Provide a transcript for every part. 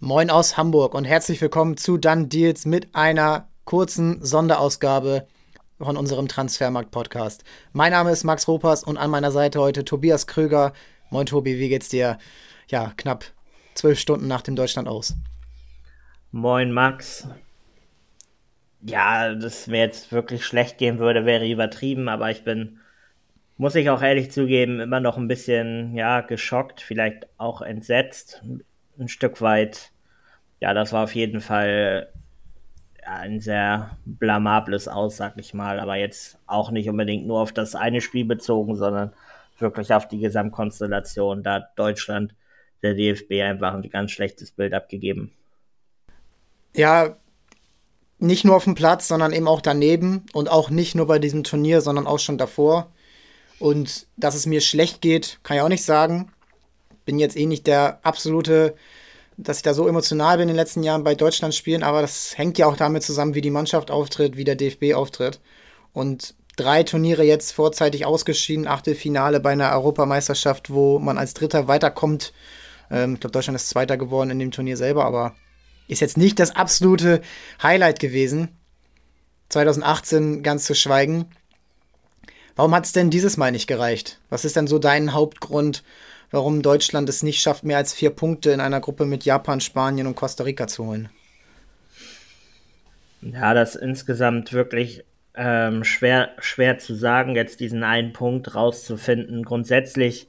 Moin aus Hamburg und herzlich willkommen zu Dann Deals mit einer kurzen Sonderausgabe von unserem Transfermarkt-Podcast. Mein Name ist Max Ropers und an meiner Seite heute Tobias Kröger. Moin Tobi, wie geht's dir? Ja, knapp zwölf Stunden nach dem Deutschland aus. Moin Max. Ja, dass mir jetzt wirklich schlecht gehen würde, wäre übertrieben, aber ich bin, muss ich auch ehrlich zugeben, immer noch ein bisschen, ja, geschockt, vielleicht auch entsetzt, ein Stück weit. Ja, das war auf jeden Fall ein sehr blamables Aus, sag ich mal, aber jetzt auch nicht unbedingt nur auf das eine Spiel bezogen, sondern wirklich auf die Gesamtkonstellation. Da hat Deutschland, der DFB einfach ein ganz schlechtes Bild abgegeben. Ja, nicht nur auf dem Platz, sondern eben auch daneben und auch nicht nur bei diesem Turnier, sondern auch schon davor. Und dass es mir schlecht geht, kann ich auch nicht sagen bin jetzt eh nicht der absolute, dass ich da so emotional bin in den letzten Jahren bei Deutschland spielen, aber das hängt ja auch damit zusammen, wie die Mannschaft auftritt, wie der DFB auftritt. Und drei Turniere jetzt vorzeitig ausgeschieden, Achtelfinale bei einer Europameisterschaft, wo man als Dritter weiterkommt. Ähm, ich glaube, Deutschland ist Zweiter geworden in dem Turnier selber, aber ist jetzt nicht das absolute Highlight gewesen. 2018 ganz zu schweigen. Warum hat es denn dieses Mal nicht gereicht? Was ist denn so dein Hauptgrund, warum Deutschland es nicht schafft, mehr als vier Punkte in einer Gruppe mit Japan, Spanien und Costa Rica zu holen. Ja, das ist insgesamt wirklich ähm, schwer, schwer zu sagen, jetzt diesen einen Punkt rauszufinden. Grundsätzlich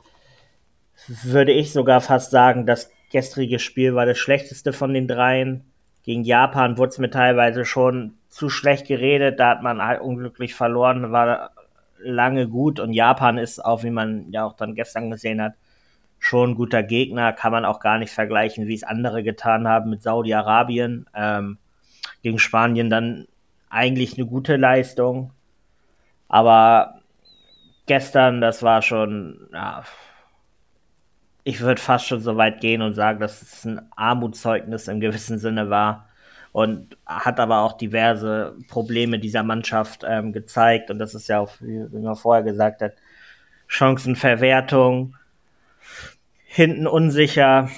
würde ich sogar fast sagen, das gestrige Spiel war das schlechteste von den dreien. Gegen Japan wurde es mir teilweise schon zu schlecht geredet, da hat man halt unglücklich verloren, war lange gut und Japan ist auch, wie man ja auch dann gestern gesehen hat, schon ein guter Gegner, kann man auch gar nicht vergleichen, wie es andere getan haben mit Saudi-Arabien. Ähm, gegen Spanien dann eigentlich eine gute Leistung. Aber gestern, das war schon, ja, ich würde fast schon so weit gehen und sagen, dass es ein Armutszeugnis im gewissen Sinne war. Und hat aber auch diverse Probleme dieser Mannschaft ähm, gezeigt. Und das ist ja auch, wie, wie man vorher gesagt hat, Chancenverwertung, hinten unsicher,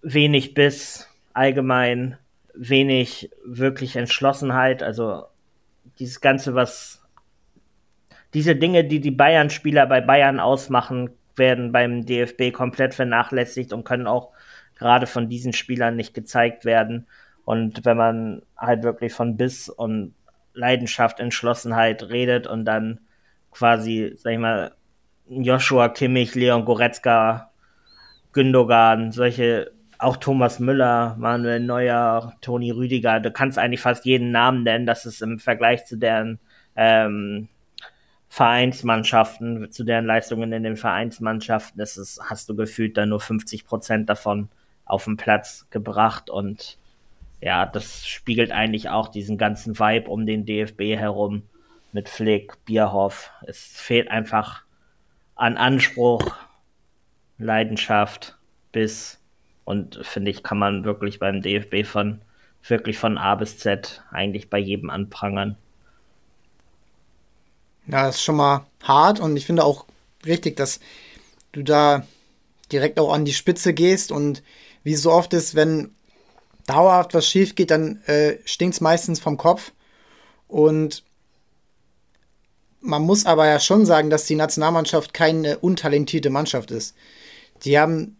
wenig Biss, allgemein wenig wirklich Entschlossenheit. Also dieses Ganze, was diese Dinge, die die Bayern-Spieler bei Bayern ausmachen, werden beim DFB komplett vernachlässigt und können auch gerade von diesen Spielern nicht gezeigt werden. Und wenn man halt wirklich von Biss und Leidenschaft, Entschlossenheit redet und dann quasi, sag ich mal, Joshua Kimmich, Leon Goretzka, Gündogan, solche, auch Thomas Müller, Manuel Neuer, Toni Rüdiger, du kannst eigentlich fast jeden Namen nennen, das ist im Vergleich zu deren ähm, Vereinsmannschaften, zu deren Leistungen in den Vereinsmannschaften, das ist, hast du gefühlt dann nur 50 Prozent davon auf den Platz gebracht. Und ja, das spiegelt eigentlich auch diesen ganzen Vibe um den DFB herum mit Flick, Bierhoff. Es fehlt einfach an Anspruch, Leidenschaft, Biss und finde ich, kann man wirklich beim DFB von wirklich von A bis Z eigentlich bei jedem anprangern. Ja, das ist schon mal hart und ich finde auch richtig, dass du da direkt auch an die Spitze gehst und wie so oft ist, wenn dauerhaft was schief geht, dann äh, stinkt es meistens vom Kopf und man muss aber ja schon sagen, dass die Nationalmannschaft keine untalentierte Mannschaft ist. Die haben,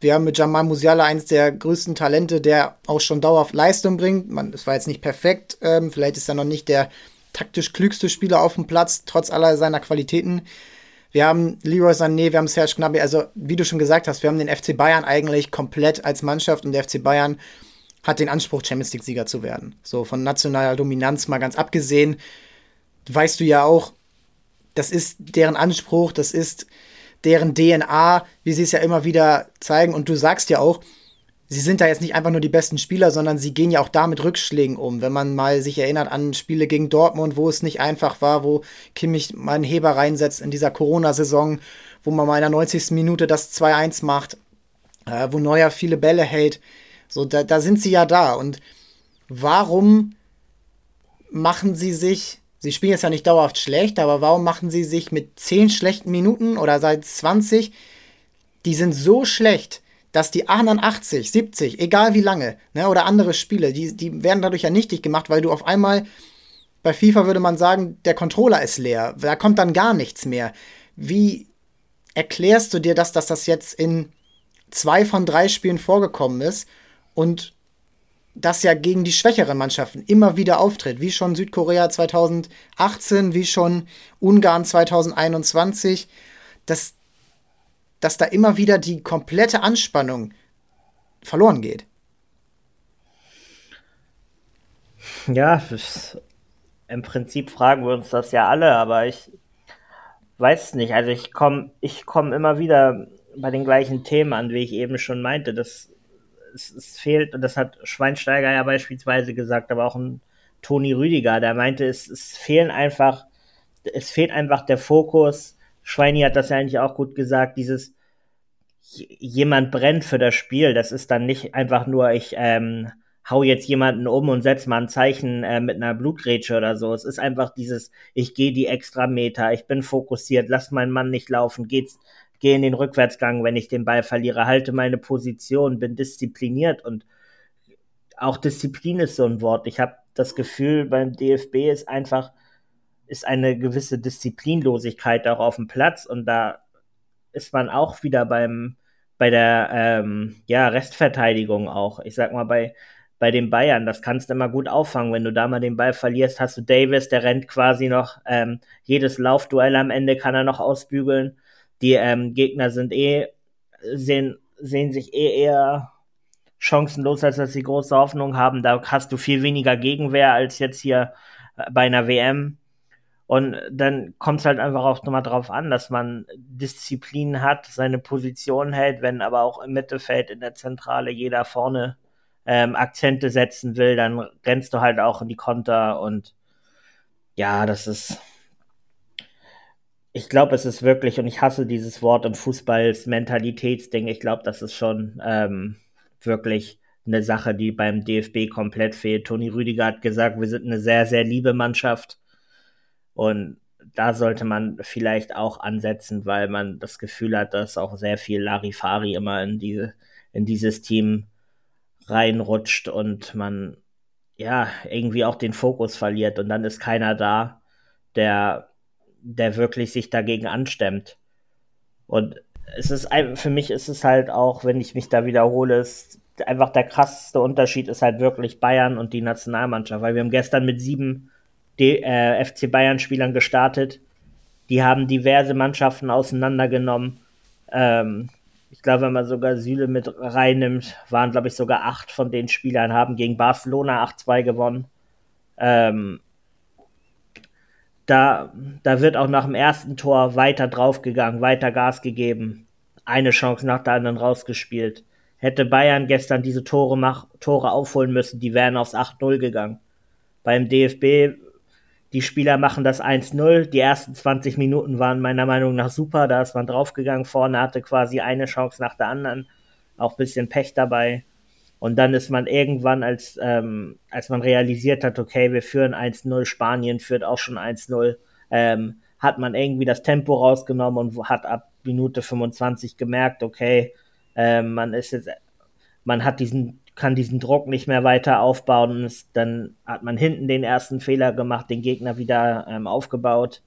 wir haben mit Jamal Musiala eins der größten Talente, der auch schon dauerhaft Leistung bringt. Man, es war jetzt nicht perfekt, ähm, vielleicht ist er noch nicht der taktisch klügste Spieler auf dem Platz, trotz aller seiner Qualitäten. Wir haben Leroy Sané, wir haben Serge Gnabry, also wie du schon gesagt hast, wir haben den FC Bayern eigentlich komplett als Mannschaft und der FC Bayern hat den Anspruch, Champions League-Sieger zu werden. So von nationaler Dominanz mal ganz abgesehen, weißt du ja auch, das ist deren Anspruch, das ist deren DNA, wie sie es ja immer wieder zeigen. Und du sagst ja auch, sie sind da jetzt nicht einfach nur die besten Spieler, sondern sie gehen ja auch da mit Rückschlägen um. Wenn man mal sich erinnert an Spiele gegen Dortmund, wo es nicht einfach war, wo Kimmich mal einen Heber reinsetzt in dieser Corona-Saison, wo man mal in der 90. Minute das 2-1 macht, äh, wo Neuer viele Bälle hält. So, da, da sind sie ja da. Und warum machen sie sich Sie spielen jetzt ja nicht dauerhaft schlecht, aber warum machen sie sich mit 10 schlechten Minuten oder seit 20, die sind so schlecht, dass die anderen 80, 70, egal wie lange, ne, oder andere Spiele, die, die werden dadurch ja nichtig gemacht, weil du auf einmal, bei FIFA würde man sagen, der Controller ist leer, da kommt dann gar nichts mehr. Wie erklärst du dir das, dass das jetzt in zwei von drei Spielen vorgekommen ist und das ja gegen die schwächeren Mannschaften immer wieder auftritt, wie schon Südkorea 2018, wie schon Ungarn 2021, dass, dass da immer wieder die komplette Anspannung verloren geht. Ja, im Prinzip fragen wir uns das ja alle, aber ich weiß nicht. Also ich komme ich komm immer wieder bei den gleichen Themen an, wie ich eben schon meinte. Das es, es fehlt, und das hat Schweinsteiger ja beispielsweise gesagt, aber auch ein Toni Rüdiger, der meinte, es, es fehlen einfach, es fehlt einfach der Fokus. Schweini hat das ja eigentlich auch gut gesagt, dieses jemand brennt für das Spiel. Das ist dann nicht einfach nur, ich ähm, hau jetzt jemanden um und setz mal ein Zeichen äh, mit einer Blutgrätsche oder so. Es ist einfach dieses, ich gehe die extra Meter, ich bin fokussiert, lass meinen Mann nicht laufen, geht's, gehe in den Rückwärtsgang, wenn ich den Ball verliere, halte meine Position, bin diszipliniert und auch Disziplin ist so ein Wort. Ich habe das Gefühl, beim DFB ist einfach ist eine gewisse Disziplinlosigkeit auch auf dem Platz und da ist man auch wieder beim bei der ähm, ja Restverteidigung auch. Ich sag mal bei bei den Bayern, das kannst du immer gut auffangen. Wenn du da mal den Ball verlierst, hast du Davis, der rennt quasi noch ähm, jedes Laufduell am Ende kann er noch ausbügeln. Die ähm, Gegner sind eh, sehen, sehen sich eh eher chancenlos, als dass sie große Hoffnung haben. Da hast du viel weniger Gegenwehr als jetzt hier äh, bei einer WM. Und dann kommt es halt einfach auch nochmal drauf an, dass man Disziplin hat, seine Position hält, wenn aber auch im Mittelfeld in der Zentrale jeder vorne ähm, Akzente setzen will, dann rennst du halt auch in die Konter und ja, das ist ich glaube, es ist wirklich, und ich hasse dieses Wort im Fußball, das Mentalitätsding. Ich glaube, das ist schon ähm, wirklich eine Sache, die beim DFB komplett fehlt. Toni Rüdiger hat gesagt, wir sind eine sehr, sehr liebe Mannschaft. Und da sollte man vielleicht auch ansetzen, weil man das Gefühl hat, dass auch sehr viel Larifari immer in, diese, in dieses Team reinrutscht und man ja irgendwie auch den Fokus verliert und dann ist keiner da, der der wirklich sich dagegen anstemmt. Und es ist für mich ist es halt auch, wenn ich mich da wiederhole, ist einfach der krasseste Unterschied ist halt wirklich Bayern und die Nationalmannschaft, weil wir haben gestern mit sieben D äh, FC Bayern Spielern gestartet. Die haben diverse Mannschaften auseinandergenommen. Ähm, ich glaube, wenn man sogar Süle mit reinnimmt, waren, glaube ich, sogar acht von den Spielern, haben gegen Barcelona 8-2 gewonnen. Ähm, da, da wird auch nach dem ersten Tor weiter draufgegangen, weiter Gas gegeben. Eine Chance nach der anderen rausgespielt. Hätte Bayern gestern diese Tore, mach, Tore aufholen müssen, die wären aufs 8-0 gegangen. Beim DFB, die Spieler machen das 1-0. Die ersten 20 Minuten waren meiner Meinung nach super. Da ist man draufgegangen. Vorne hatte quasi eine Chance nach der anderen. Auch bisschen Pech dabei. Und dann ist man irgendwann, als, ähm, als man realisiert hat, okay, wir führen 1-0, Spanien führt auch schon 1-0, ähm, hat man irgendwie das Tempo rausgenommen und hat ab Minute 25 gemerkt, okay, äh, man ist jetzt, man hat diesen, kann diesen Druck nicht mehr weiter aufbauen ist, dann hat man hinten den ersten Fehler gemacht, den Gegner wieder ähm, aufgebaut.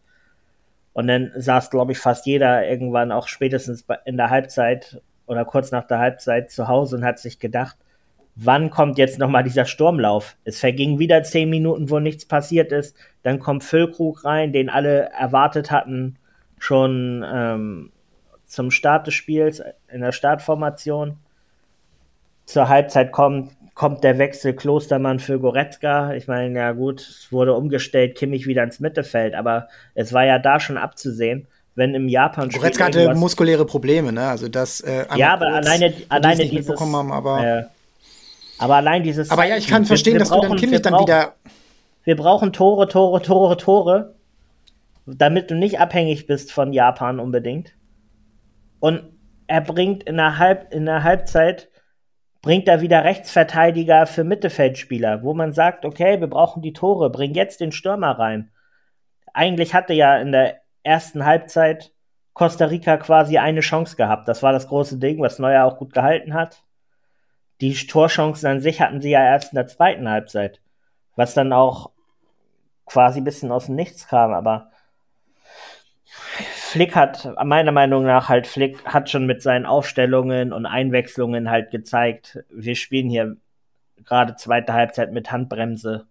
Und dann saß, glaube ich, fast jeder irgendwann auch spätestens in der Halbzeit oder kurz nach der Halbzeit zu Hause und hat sich gedacht, wann kommt jetzt nochmal dieser Sturmlauf? Es vergingen wieder zehn Minuten, wo nichts passiert ist. Dann kommt Füllkrug rein, den alle erwartet hatten, schon ähm, zum Start des Spiels in der Startformation. Zur Halbzeit kommt, kommt der Wechsel Klostermann für Goretzka. Ich meine, ja gut, es wurde umgestellt, Kimmich wieder ins Mittelfeld, aber es war ja da schon abzusehen, wenn im Japan Goretzka hatte muskuläre Probleme, ne? Also das äh, ja, aber alleine alleine dieses haben, aber äh, aber allein dieses. Aber ja, ich kann verstehen, wir, wir dass brauchen, du dann Kimmich dann wieder. Wir brauchen Tore, Tore, Tore, Tore, damit du nicht abhängig bist von Japan unbedingt. Und er bringt in der, Halb, in der Halbzeit bringt er wieder Rechtsverteidiger für Mittelfeldspieler, wo man sagt, okay, wir brauchen die Tore, bring jetzt den Stürmer rein. Eigentlich hatte ja in der ersten Halbzeit Costa Rica quasi eine Chance gehabt. Das war das große Ding, was Neuer auch gut gehalten hat. Die Torchancen an sich hatten sie ja erst in der zweiten Halbzeit, was dann auch quasi ein bisschen aus dem Nichts kam, aber Flick hat, meiner Meinung nach, halt, Flick hat schon mit seinen Aufstellungen und Einwechslungen halt gezeigt, wir spielen hier gerade zweite Halbzeit mit Handbremse.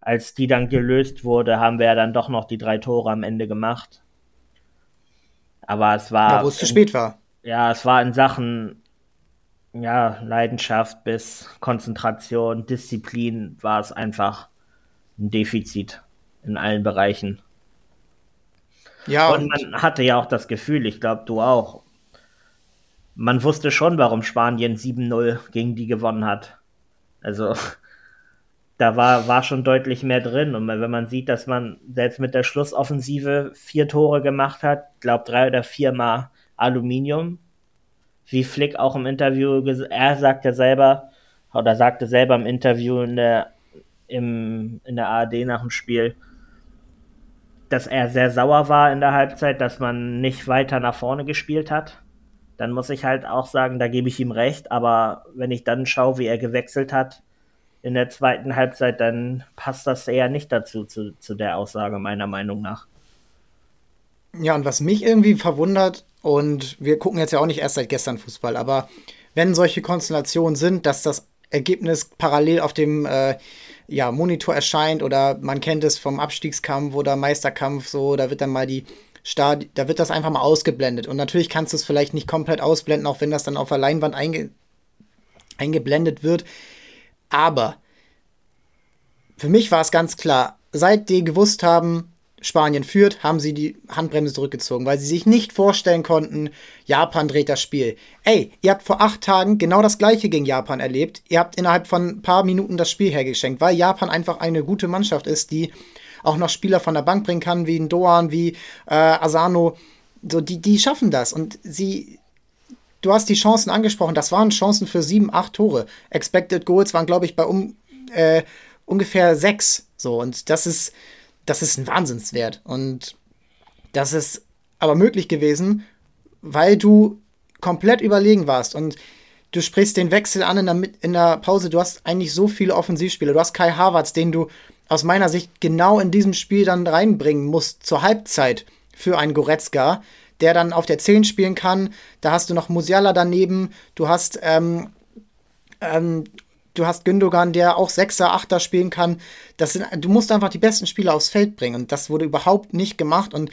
Als die dann gelöst wurde, haben wir ja dann doch noch die drei Tore am Ende gemacht. Aber es war. Ja, wo es zu spät war. Ja, es war in Sachen ja, Leidenschaft bis Konzentration, Disziplin war es einfach ein Defizit in allen Bereichen. Ja, und, und man hatte ja auch das Gefühl, ich glaube, du auch. Man wusste schon, warum Spanien 7-0 gegen die gewonnen hat. Also, da war, war schon deutlich mehr drin. Und wenn man sieht, dass man selbst mit der Schlussoffensive vier Tore gemacht hat, glaube drei oder viermal Aluminium, wie Flick auch im Interview, er sagte selber, oder sagte selber im Interview in der, im, in der ARD nach dem Spiel, dass er sehr sauer war in der Halbzeit, dass man nicht weiter nach vorne gespielt hat. Dann muss ich halt auch sagen, da gebe ich ihm recht, aber wenn ich dann schaue, wie er gewechselt hat in der zweiten Halbzeit, dann passt das eher nicht dazu, zu, zu der Aussage meiner Meinung nach. Ja, und was mich irgendwie verwundert, und wir gucken jetzt ja auch nicht erst seit gestern Fußball, aber wenn solche Konstellationen sind, dass das Ergebnis parallel auf dem äh, ja, Monitor erscheint oder man kennt es vom Abstiegskampf oder Meisterkampf so, da wird dann mal die Stadi da wird das einfach mal ausgeblendet. Und natürlich kannst du es vielleicht nicht komplett ausblenden, auch wenn das dann auf der Leinwand einge eingeblendet wird. Aber für mich war es ganz klar, seit die gewusst haben, Spanien führt, haben sie die Handbremse zurückgezogen, weil sie sich nicht vorstellen konnten, Japan dreht das Spiel. Ey, ihr habt vor acht Tagen genau das gleiche gegen Japan erlebt. Ihr habt innerhalb von ein paar Minuten das Spiel hergeschenkt, weil Japan einfach eine gute Mannschaft ist, die auch noch Spieler von der Bank bringen kann, wie ein Doan, wie äh, Asano. So, die, die schaffen das. Und sie, du hast die Chancen angesprochen, das waren Chancen für sieben, acht Tore. Expected Goals waren, glaube ich, bei um, äh, ungefähr sechs. So, und das ist das ist ein Wahnsinnswert. Und das ist aber möglich gewesen, weil du komplett überlegen warst und du sprichst den Wechsel an in der, in der Pause. Du hast eigentlich so viele Offensivspieler. Du hast Kai Havertz, den du aus meiner Sicht genau in diesem Spiel dann reinbringen musst zur Halbzeit für einen Goretzka, der dann auf der 10 spielen kann. Da hast du noch Musiala daneben. Du hast ähm, ähm, du hast Gündogan, der auch Sechser, Achter spielen kann. Das sind, du musst einfach die besten Spieler aufs Feld bringen. Und das wurde überhaupt nicht gemacht. Und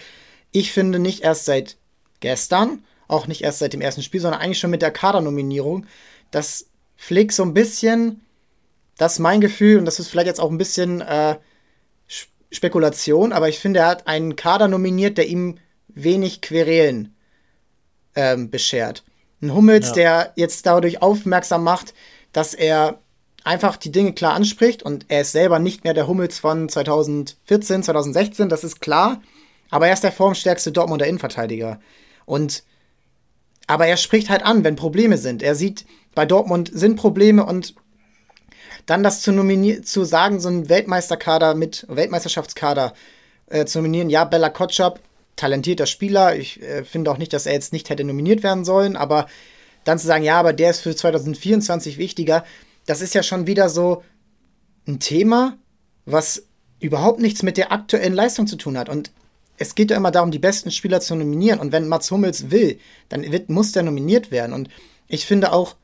ich finde nicht erst seit gestern, auch nicht erst seit dem ersten Spiel, sondern eigentlich schon mit der Kadernominierung, dass Flick so ein bisschen, das ist mein Gefühl, und das ist vielleicht jetzt auch ein bisschen äh, Spekulation, aber ich finde, er hat einen Kader nominiert, der ihm wenig Querelen ähm, beschert. Ein Hummels, ja. der jetzt dadurch aufmerksam macht, dass er einfach die Dinge klar anspricht und er ist selber nicht mehr der Hummels von 2014, 2016, das ist klar, aber er ist der formstärkste Dortmunder Innenverteidiger. Und aber er spricht halt an, wenn Probleme sind. Er sieht, bei Dortmund sind Probleme und dann das zu nominieren, zu sagen, so einen Weltmeisterkader mit Weltmeisterschaftskader äh, zu nominieren, ja, Bella Kotschap, talentierter Spieler. Ich äh, finde auch nicht, dass er jetzt nicht hätte nominiert werden sollen, aber dann zu sagen, ja, aber der ist für 2024 wichtiger, das ist ja schon wieder so ein Thema, was überhaupt nichts mit der aktuellen Leistung zu tun hat. Und es geht ja immer darum, die besten Spieler zu nominieren. Und wenn Mats Hummels will, dann wird, muss der nominiert werden. Und ich finde auch,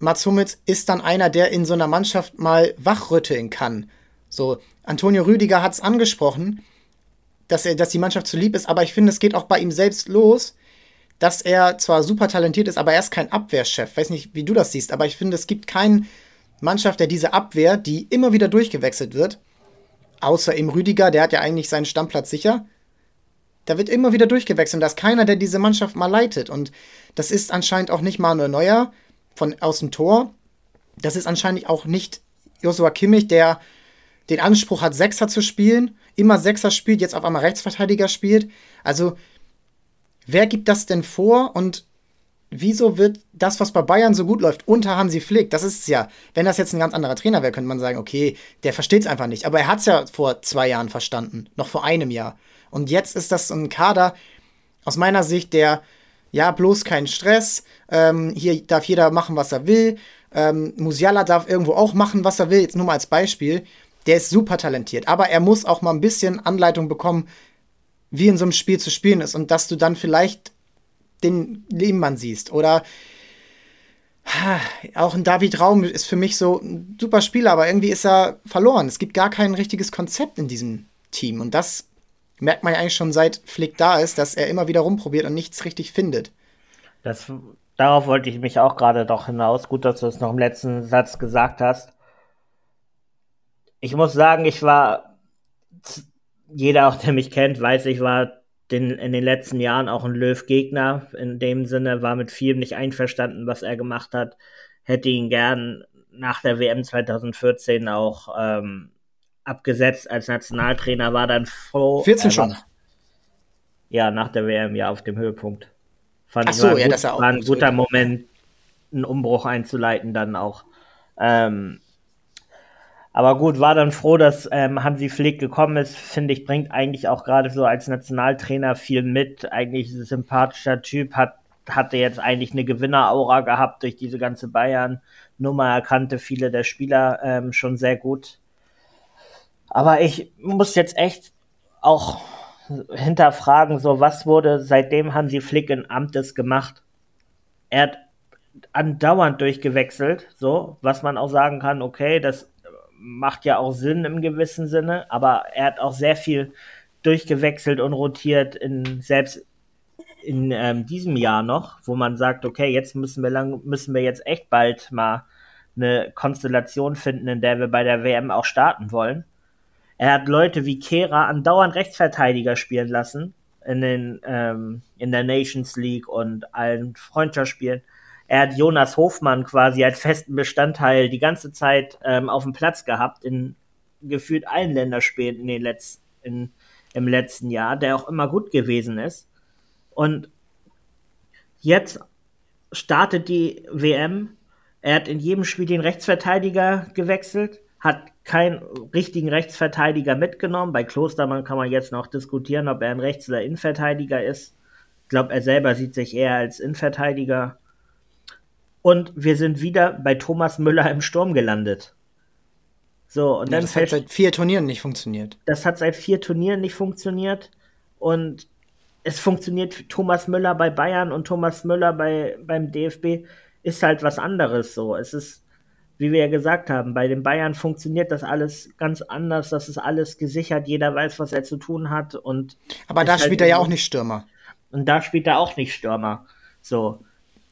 Mats Hummels ist dann einer, der in so einer Mannschaft mal wachrütteln kann. So, Antonio Rüdiger hat es angesprochen, dass, er, dass die Mannschaft zu lieb ist, aber ich finde, es geht auch bei ihm selbst los, dass er zwar super talentiert ist, aber er ist kein Abwehrchef. Weiß nicht, wie du das siehst, aber ich finde, es gibt keinen Mannschaft, der diese Abwehr, die immer wieder durchgewechselt wird, außer im Rüdiger, der hat ja eigentlich seinen Stammplatz sicher. Da wird immer wieder durchgewechselt. Und da ist keiner, der diese Mannschaft mal leitet. Und das ist anscheinend auch nicht Manuel Neuer von aus dem Tor. Das ist anscheinend auch nicht Joshua Kimmich, der den Anspruch hat, Sechser zu spielen, immer Sechser spielt, jetzt auf einmal Rechtsverteidiger spielt. Also Wer gibt das denn vor und wieso wird das, was bei Bayern so gut läuft, unter Hansi Flick? Das ist es ja. Wenn das jetzt ein ganz anderer Trainer wäre, könnte man sagen, okay, der versteht es einfach nicht. Aber er hat es ja vor zwei Jahren verstanden, noch vor einem Jahr. Und jetzt ist das ein Kader, aus meiner Sicht der, ja, bloß kein Stress, ähm, hier darf jeder machen, was er will. Ähm, Musiala darf irgendwo auch machen, was er will, jetzt nur mal als Beispiel. Der ist super talentiert, aber er muss auch mal ein bisschen Anleitung bekommen, wie in so einem Spiel zu spielen ist und dass du dann vielleicht den Lehmann siehst oder auch ein David Raum ist für mich so ein super Spieler, aber irgendwie ist er verloren. Es gibt gar kein richtiges Konzept in diesem Team und das merkt man ja eigentlich schon seit Flick da ist, dass er immer wieder rumprobiert und nichts richtig findet. Das, darauf wollte ich mich auch gerade doch hinaus. Gut, dass du es noch im letzten Satz gesagt hast. Ich muss sagen, ich war, jeder auch, der mich kennt, weiß, ich war den, in den letzten Jahren auch ein Löw-Gegner. In dem Sinne war mit vielem nicht einverstanden, was er gemacht hat. Hätte ihn gern nach der WM 2014 auch ähm, abgesetzt als Nationaltrainer, war dann froh. 14 schon. Ja, nach der WM, ja, auf dem Höhepunkt. Fand Ach so, war ja, gut, das war, war ein guter gut. Moment, einen Umbruch einzuleiten dann auch. Ähm, aber gut, war dann froh, dass ähm, Hansi Flick gekommen ist. Finde ich, bringt eigentlich auch gerade so als Nationaltrainer viel mit. Eigentlich ein sympathischer Typ, hat, hatte jetzt eigentlich eine Gewinneraura gehabt durch diese ganze Bayern-Nummer. Er kannte viele der Spieler ähm, schon sehr gut. Aber ich muss jetzt echt auch hinterfragen, so was wurde seitdem Hansi Flick in Amtes gemacht? Er hat andauernd durchgewechselt, so, was man auch sagen kann, okay, das macht ja auch Sinn im gewissen Sinne, aber er hat auch sehr viel durchgewechselt und rotiert in selbst in ähm, diesem Jahr noch, wo man sagt, okay, jetzt müssen wir lang, müssen wir jetzt echt bald mal eine Konstellation finden, in der wir bei der WM auch starten wollen. Er hat Leute wie Kera andauernd Rechtsverteidiger spielen lassen in den ähm, in der Nations League und allen Freundschaftsspielen er hat Jonas Hofmann quasi als festen Bestandteil die ganze Zeit ähm, auf dem Platz gehabt, in gefühlt allen Länderspielen in den letzten, in, im letzten Jahr, der auch immer gut gewesen ist. Und jetzt startet die WM. Er hat in jedem Spiel den Rechtsverteidiger gewechselt, hat keinen richtigen Rechtsverteidiger mitgenommen. Bei Klostermann kann man jetzt noch diskutieren, ob er ein Rechts- oder Innenverteidiger ist. Ich glaube, er selber sieht sich eher als Innenverteidiger. Und wir sind wieder bei Thomas Müller im Sturm gelandet. So, und ja, dann das hat seit vier Turnieren nicht funktioniert. Das hat seit vier Turnieren nicht funktioniert. Und es funktioniert Thomas Müller bei Bayern und Thomas Müller bei, beim DFB ist halt was anderes so. Es ist, wie wir ja gesagt haben, bei den Bayern funktioniert das alles ganz anders. Das ist alles gesichert. Jeder weiß, was er zu tun hat. Und Aber da halt spielt er ja auch nicht Stürmer. Und da spielt er auch nicht Stürmer. So.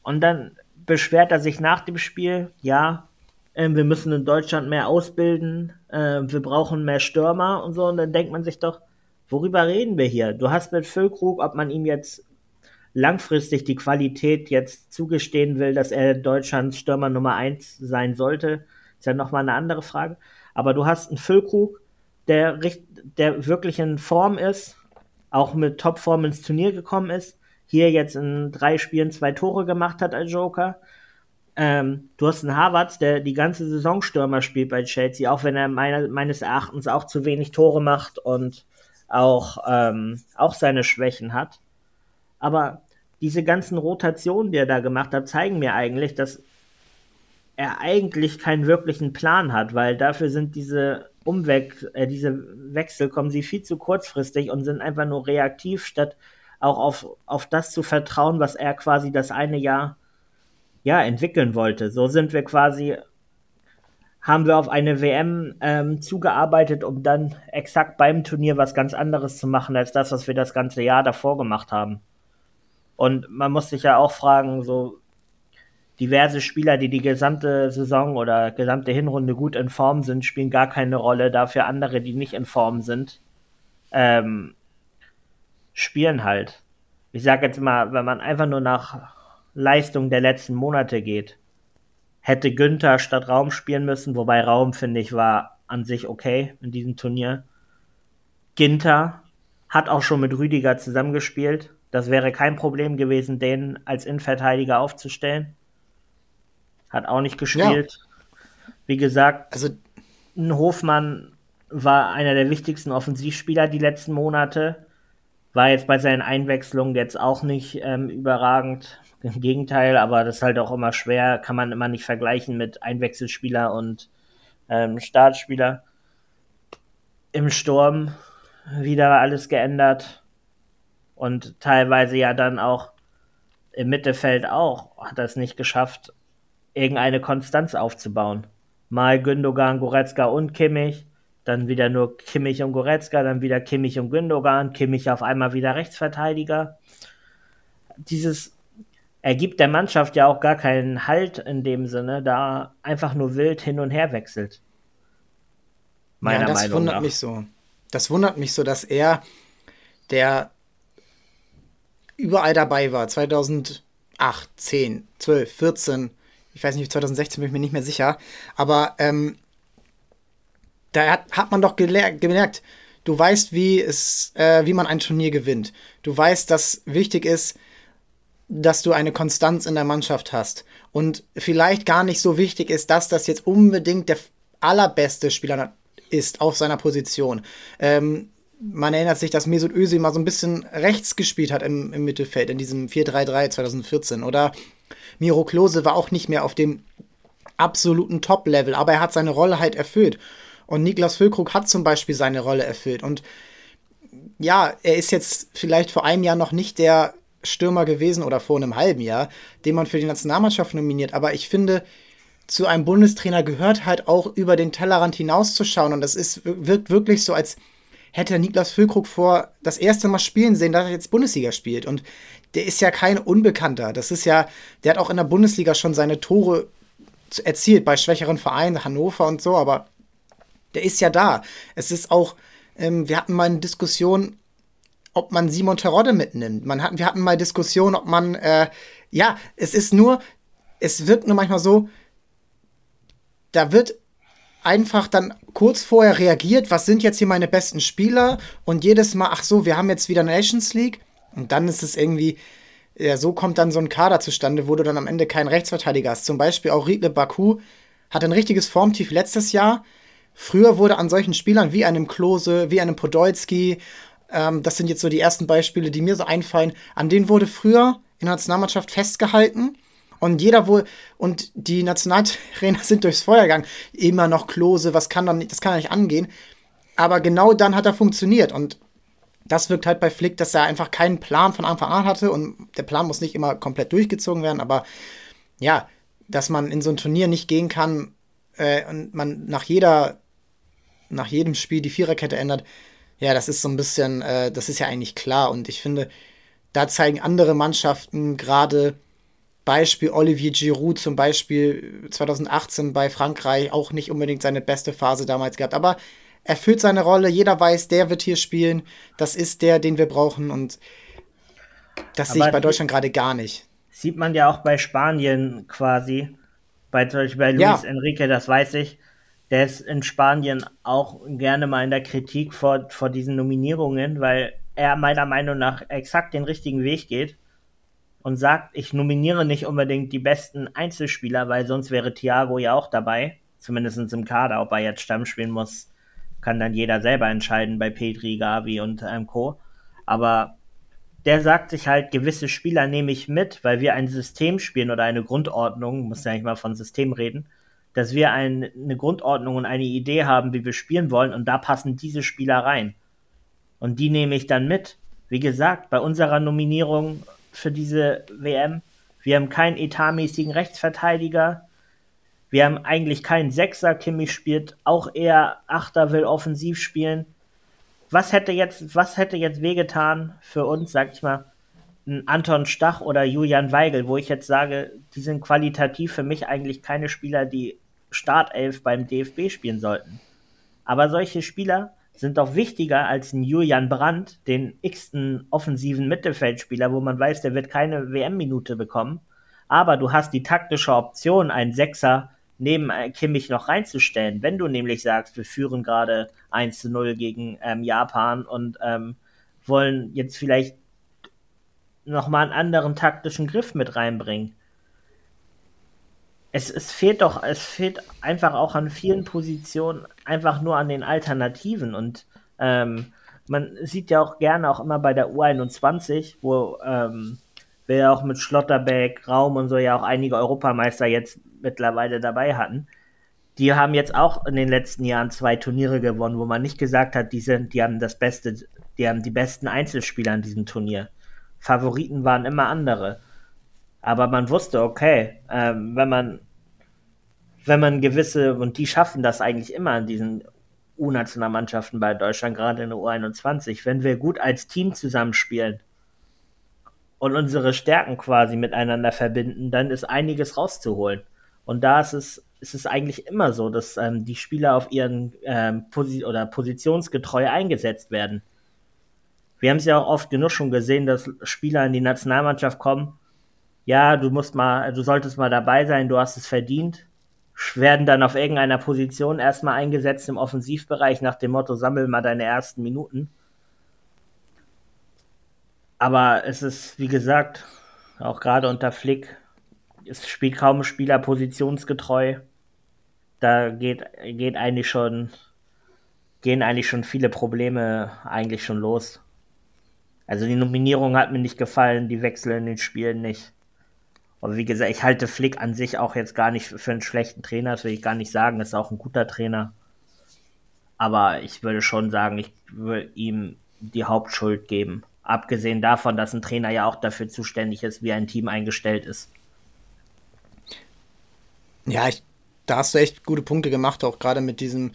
Und dann beschwert er sich nach dem Spiel, ja, äh, wir müssen in Deutschland mehr ausbilden, äh, wir brauchen mehr Stürmer und so. Und dann denkt man sich doch, worüber reden wir hier? Du hast mit Füllkrug, ob man ihm jetzt langfristig die Qualität jetzt zugestehen will, dass er Deutschlands Stürmer Nummer eins sein sollte, ist ja nochmal eine andere Frage. Aber du hast einen Füllkrug, der, der wirklich in Form ist, auch mit Topform ins Turnier gekommen ist, hier jetzt in drei Spielen zwei Tore gemacht hat als Joker. Ähm, du hast einen Harvards, der die ganze Saison Stürmer spielt bei Chelsea, auch wenn er meine, meines Erachtens auch zu wenig Tore macht und auch, ähm, auch seine Schwächen hat. Aber diese ganzen Rotationen, die er da gemacht hat, zeigen mir eigentlich, dass er eigentlich keinen wirklichen Plan hat, weil dafür sind diese Umweg, äh, diese Wechsel kommen sie viel zu kurzfristig und sind einfach nur reaktiv, statt auch auf, auf das zu vertrauen, was er quasi das eine Jahr ja, entwickeln wollte. So sind wir quasi, haben wir auf eine WM ähm, zugearbeitet, um dann exakt beim Turnier was ganz anderes zu machen, als das, was wir das ganze Jahr davor gemacht haben. Und man muss sich ja auch fragen, so diverse Spieler, die die gesamte Saison oder gesamte Hinrunde gut in Form sind, spielen gar keine Rolle. Dafür andere, die nicht in Form sind, ähm, spielen halt. Ich sage jetzt mal, wenn man einfach nur nach Leistung der letzten Monate geht, hätte Günther statt Raum spielen müssen, wobei Raum, finde ich, war an sich okay in diesem Turnier. Ginter hat auch schon mit Rüdiger zusammengespielt. Das wäre kein Problem gewesen, den als Innenverteidiger aufzustellen. Hat auch nicht gespielt. Ja. Wie gesagt, also ein Hofmann war einer der wichtigsten Offensivspieler die letzten Monate War jetzt bei seinen Einwechslungen jetzt auch nicht ähm, überragend. Im Gegenteil, aber das ist halt auch immer schwer, kann man immer nicht vergleichen mit Einwechselspieler und ähm, Startspieler. Im Sturm wieder alles geändert und teilweise ja dann auch im Mittelfeld auch hat es nicht geschafft, irgendeine Konstanz aufzubauen. Mal Gündogan, Goretzka und Kimmich, dann wieder nur Kimmich und Goretzka, dann wieder Kimmich und Gündogan, Kimmich auf einmal wieder Rechtsverteidiger. Dieses ergibt der Mannschaft ja auch gar keinen Halt in dem Sinne, da einfach nur wild hin und her wechselt. Meiner ja, das Meinung wundert nach. mich so. Das wundert mich so, dass er, der überall dabei war, 2008, 10, 12, 14, ich weiß nicht, 2016 bin ich mir nicht mehr sicher, aber ähm, da hat, hat man doch gemerkt, du weißt, wie, es, äh, wie man ein Turnier gewinnt. Du weißt, dass wichtig ist, dass du eine Konstanz in der Mannschaft hast. Und vielleicht gar nicht so wichtig ist, dass das jetzt unbedingt der allerbeste Spieler ist auf seiner Position. Ähm, man erinnert sich, dass Mesut Özil mal so ein bisschen rechts gespielt hat im, im Mittelfeld, in diesem 4-3-3 2014. Oder Miro Klose war auch nicht mehr auf dem absoluten Top-Level, aber er hat seine Rolle halt erfüllt. Und Niklas Füllkrug hat zum Beispiel seine Rolle erfüllt. Und ja, er ist jetzt vielleicht vor einem Jahr noch nicht der Stürmer gewesen oder vor einem halben Jahr, den man für die Nationalmannschaft nominiert. Aber ich finde, zu einem Bundestrainer gehört halt auch über den Tellerrand hinauszuschauen. Und das ist, wirkt wirklich so, als hätte Niklas Füllkrug vor das erste Mal spielen sehen, dass er jetzt Bundesliga spielt. Und der ist ja kein Unbekannter. Das ist ja, der hat auch in der Bundesliga schon seine Tore erzielt bei schwächeren Vereinen, Hannover und so, aber der ist ja da. Es ist auch, ähm, wir hatten mal eine Diskussion, ob man Simon Terodde mitnimmt. Man hatten, wir hatten mal Diskussion, ob man, äh, ja, es ist nur, es wirkt nur manchmal so, da wird einfach dann kurz vorher reagiert, was sind jetzt hier meine besten Spieler und jedes Mal, ach so, wir haben jetzt wieder Nations League und dann ist es irgendwie, ja, so kommt dann so ein Kader zustande, wo du dann am Ende keinen Rechtsverteidiger hast. Zum Beispiel auch Riedle Baku hat ein richtiges Formtief letztes Jahr. Früher wurde an solchen Spielern wie einem Klose, wie einem Podolski, ähm, das sind jetzt so die ersten Beispiele, die mir so einfallen, an denen wurde früher in der Nationalmannschaft festgehalten und jeder wohl, und die Nationaltrainer sind durchs Feuer gegangen. Immer noch Klose, was kann dann, das kann nicht angehen. Aber genau dann hat er funktioniert. Und das wirkt halt bei Flick, dass er einfach keinen Plan von Anfang an hatte. Und der Plan muss nicht immer komplett durchgezogen werden. Aber ja, dass man in so ein Turnier nicht gehen kann äh, und man nach jeder, nach jedem Spiel die Viererkette ändert, ja, das ist so ein bisschen, äh, das ist ja eigentlich klar. Und ich finde, da zeigen andere Mannschaften gerade Beispiel Olivier Giroud zum Beispiel 2018 bei Frankreich auch nicht unbedingt seine beste Phase damals gehabt, aber er füllt seine Rolle, jeder weiß, der wird hier spielen, das ist der, den wir brauchen und das aber sehe ich bei Deutschland gerade gar nicht. Sieht man ja auch bei Spanien quasi, bei zum Beispiel bei Luis ja. Enrique, das weiß ich, der ist in Spanien auch gerne mal in der Kritik vor, vor diesen Nominierungen, weil er meiner Meinung nach exakt den richtigen Weg geht und sagt, ich nominiere nicht unbedingt die besten Einzelspieler, weil sonst wäre Thiago ja auch dabei, zumindest im Kader. Ob er jetzt Stamm spielen muss, kann dann jeder selber entscheiden bei Petri, Gavi und ähm, Co. Aber der sagt sich halt, gewisse Spieler nehme ich mit, weil wir ein System spielen oder eine Grundordnung, muss ja nicht mal von System reden, dass wir ein, eine Grundordnung und eine Idee haben, wie wir spielen wollen und da passen diese Spieler rein. Und die nehme ich dann mit. Wie gesagt, bei unserer Nominierung für diese WM. Wir haben keinen etatmäßigen Rechtsverteidiger. Wir haben eigentlich keinen Sechser. Kimmich spielt auch eher Achter, will offensiv spielen. Was hätte jetzt, was hätte jetzt wehgetan für uns, sag ich mal, ein Anton Stach oder Julian Weigel, wo ich jetzt sage, die sind qualitativ für mich eigentlich keine Spieler, die Startelf beim DFB spielen sollten. Aber solche Spieler sind doch wichtiger als ein Julian Brandt, den x-ten offensiven Mittelfeldspieler, wo man weiß, der wird keine WM-Minute bekommen. Aber du hast die taktische Option, einen Sechser neben äh, Kimmich noch reinzustellen. Wenn du nämlich sagst, wir führen gerade 1 zu 0 gegen ähm, Japan und ähm, wollen jetzt vielleicht nochmal einen anderen taktischen Griff mit reinbringen es, es fehlt doch, es fehlt einfach auch an vielen Positionen einfach nur an den Alternativen und ähm, man sieht ja auch gerne auch immer bei der U21, wo ähm, wir ja auch mit Schlotterbeck, Raum und so ja auch einige Europameister jetzt mittlerweile dabei hatten. Die haben jetzt auch in den letzten Jahren zwei Turniere gewonnen, wo man nicht gesagt hat, die sind, die haben das beste, die haben die besten Einzelspieler an diesem Turnier. Favoriten waren immer andere. Aber man wusste, okay, ähm, wenn man, wenn man gewisse, und die schaffen das eigentlich immer in diesen U-Nationalmannschaften bei Deutschland, gerade in der U21, wenn wir gut als Team zusammenspielen und unsere Stärken quasi miteinander verbinden, dann ist einiges rauszuholen. Und da ist es, ist es eigentlich immer so, dass ähm, die Spieler auf ihren ähm, Posi oder positionsgetreu eingesetzt werden. Wir haben es ja auch oft genug schon gesehen, dass Spieler in die Nationalmannschaft kommen ja, du musst mal, du solltest mal dabei sein, du hast es verdient, werden dann auf irgendeiner Position erstmal eingesetzt im Offensivbereich nach dem Motto, sammel mal deine ersten Minuten. Aber es ist, wie gesagt, auch gerade unter Flick, es spielt kaum Spieler positionsgetreu. Da geht, geht eigentlich schon, gehen eigentlich schon viele Probleme eigentlich schon los. Also die Nominierung hat mir nicht gefallen, die Wechsel in den Spielen nicht. Aber wie gesagt, ich halte Flick an sich auch jetzt gar nicht für einen schlechten Trainer, das will ich gar nicht sagen, ist auch ein guter Trainer. Aber ich würde schon sagen, ich würde ihm die Hauptschuld geben. Abgesehen davon, dass ein Trainer ja auch dafür zuständig ist, wie ein Team eingestellt ist. Ja, ich, da hast du echt gute Punkte gemacht, auch gerade mit diesem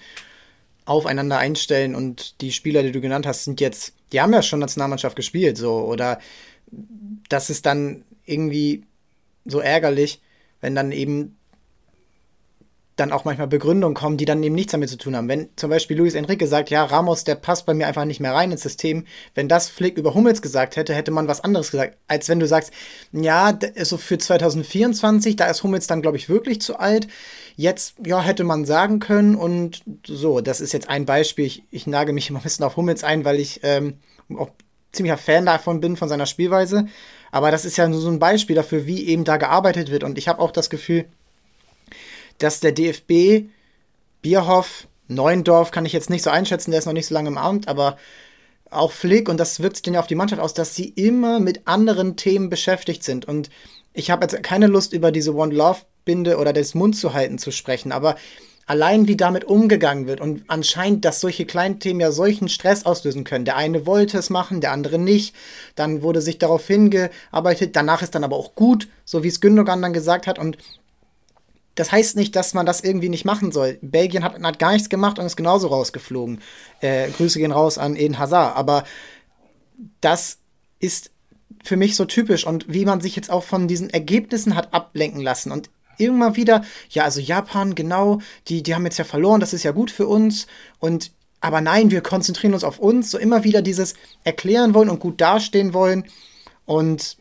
Aufeinander einstellen und die Spieler, die du genannt hast, sind jetzt, die haben ja schon Nationalmannschaft gespielt, so, oder das ist dann irgendwie so ärgerlich, wenn dann eben dann auch manchmal Begründungen kommen, die dann eben nichts damit zu tun haben. Wenn zum Beispiel Luis Enrique sagt, ja, Ramos, der passt bei mir einfach nicht mehr rein ins System, wenn das Flick über Hummels gesagt hätte, hätte man was anderes gesagt, als wenn du sagst, ja, so für 2024, da ist Hummels dann, glaube ich, wirklich zu alt. Jetzt, ja, hätte man sagen können und so, das ist jetzt ein Beispiel. Ich, ich nage mich immer ein bisschen auf Hummels ein, weil ich ähm, auch ziemlicher Fan davon bin, von seiner Spielweise. Aber das ist ja nur so ein Beispiel dafür, wie eben da gearbeitet wird. Und ich habe auch das Gefühl, dass der DFB, Bierhoff, Neuendorf kann ich jetzt nicht so einschätzen, der ist noch nicht so lange im Amt, aber auch Flick, und das wirkt sich dann ja auf die Mannschaft aus, dass sie immer mit anderen Themen beschäftigt sind. Und ich habe jetzt keine Lust, über diese One Love Binde oder das Mund zu halten zu sprechen, aber allein wie damit umgegangen wird und anscheinend, dass solche kleinen Themen ja solchen Stress auslösen können. Der eine wollte es machen, der andere nicht. Dann wurde sich darauf hingearbeitet. Danach ist dann aber auch gut, so wie es Gündogan dann gesagt hat. Und das heißt nicht, dass man das irgendwie nicht machen soll. Belgien hat, hat gar nichts gemacht und ist genauso rausgeflogen. Äh, Grüße gehen raus an Eden Hazard. Aber das ist für mich so typisch und wie man sich jetzt auch von diesen Ergebnissen hat ablenken lassen. Und immer wieder, ja, also Japan, genau, die, die haben jetzt ja verloren, das ist ja gut für uns. Und aber nein, wir konzentrieren uns auf uns, so immer wieder dieses erklären wollen und gut dastehen wollen. Und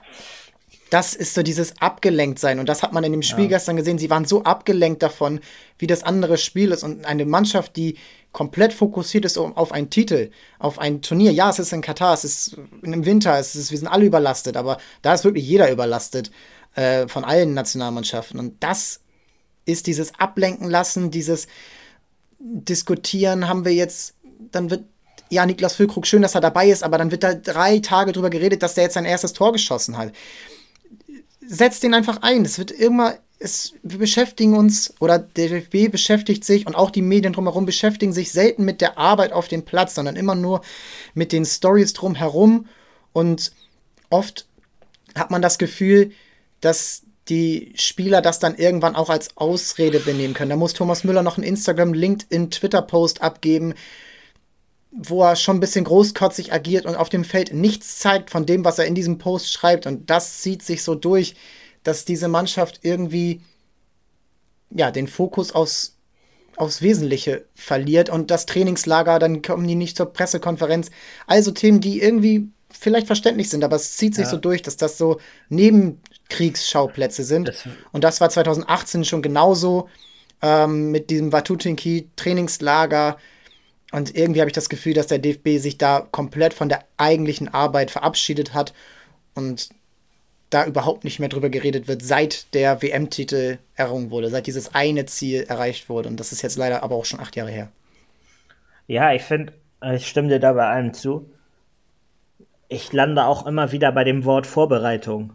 das ist so dieses abgelenkt sein. Und das hat man in dem Spiel ja. gestern gesehen. Sie waren so abgelenkt davon, wie das andere Spiel ist. Und eine Mannschaft, die komplett fokussiert ist auf einen Titel, auf ein Turnier. Ja, es ist in Katar, es ist im Winter, es ist, wir sind alle überlastet, aber da ist wirklich jeder überlastet. Äh, von allen Nationalmannschaften. Und das ist dieses Ablenken lassen, dieses Diskutieren, haben wir jetzt, dann wird, ja, Niklas Füllkrug, schön, dass er dabei ist, aber dann wird da drei Tage drüber geredet, dass der jetzt sein erstes Tor geschossen hat. Setzt den einfach ein. Es wird immer, es, wir beschäftigen uns, oder der DFB beschäftigt sich und auch die Medien drumherum beschäftigen sich selten mit der Arbeit auf dem Platz, sondern immer nur mit den Stories drumherum. Und oft hat man das Gefühl, dass die Spieler das dann irgendwann auch als Ausrede benehmen können. Da muss Thomas Müller noch einen Instagram, LinkedIn, Twitter-Post abgeben, wo er schon ein bisschen großkotzig agiert und auf dem Feld nichts zeigt von dem, was er in diesem Post schreibt. Und das zieht sich so durch, dass diese Mannschaft irgendwie ja, den Fokus aufs, aufs Wesentliche verliert und das Trainingslager, dann kommen die nicht zur Pressekonferenz. Also Themen, die irgendwie vielleicht verständlich sind, aber es zieht sich ja. so durch, dass das so Nebenkriegsschauplätze sind. Das und das war 2018 schon genauso ähm, mit diesem Watutinki-Trainingslager. Und irgendwie habe ich das Gefühl, dass der DFB sich da komplett von der eigentlichen Arbeit verabschiedet hat und da überhaupt nicht mehr drüber geredet wird, seit der WM-Titel errungen wurde, seit dieses eine Ziel erreicht wurde. Und das ist jetzt leider aber auch schon acht Jahre her. Ja, ich finde, Ich stimme dir da bei allem zu. Ich lande auch immer wieder bei dem Wort Vorbereitung.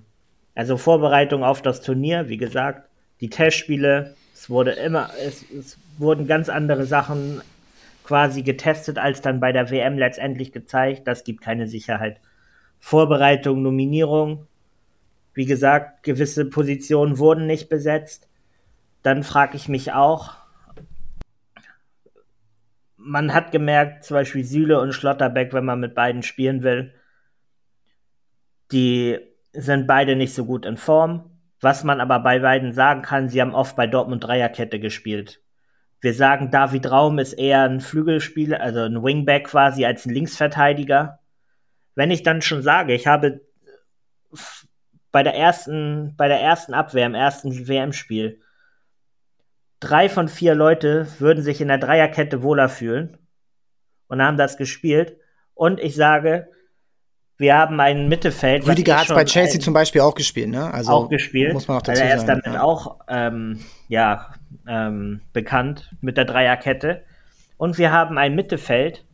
Also Vorbereitung auf das Turnier, wie gesagt, die Testspiele, es wurde immer, es, es wurden ganz andere Sachen quasi getestet, als dann bei der WM letztendlich gezeigt. Das gibt keine Sicherheit. Vorbereitung, Nominierung, wie gesagt, gewisse Positionen wurden nicht besetzt. Dann frage ich mich auch, man hat gemerkt, zum Beispiel Süle und Schlotterbeck, wenn man mit beiden spielen will, die sind beide nicht so gut in Form. Was man aber bei beiden sagen kann, sie haben oft bei Dortmund Dreierkette gespielt. Wir sagen, David Raum ist eher ein Flügelspieler, also ein Wingback quasi als ein Linksverteidiger. Wenn ich dann schon sage, ich habe bei der ersten, bei der ersten Abwehr im ersten WM-Spiel drei von vier Leute würden sich in der Dreierkette wohler fühlen und haben das gespielt. Und ich sage, wir haben ein Mittelfeld. Rüdiger hat bei Chelsea zum Beispiel auch gespielt, ne? Also auch gespielt. Muss man auch dazu sagen. Er ist damit ja. auch ähm, ja, ähm, bekannt mit der Dreierkette. Und wir haben ein Mittelfeld,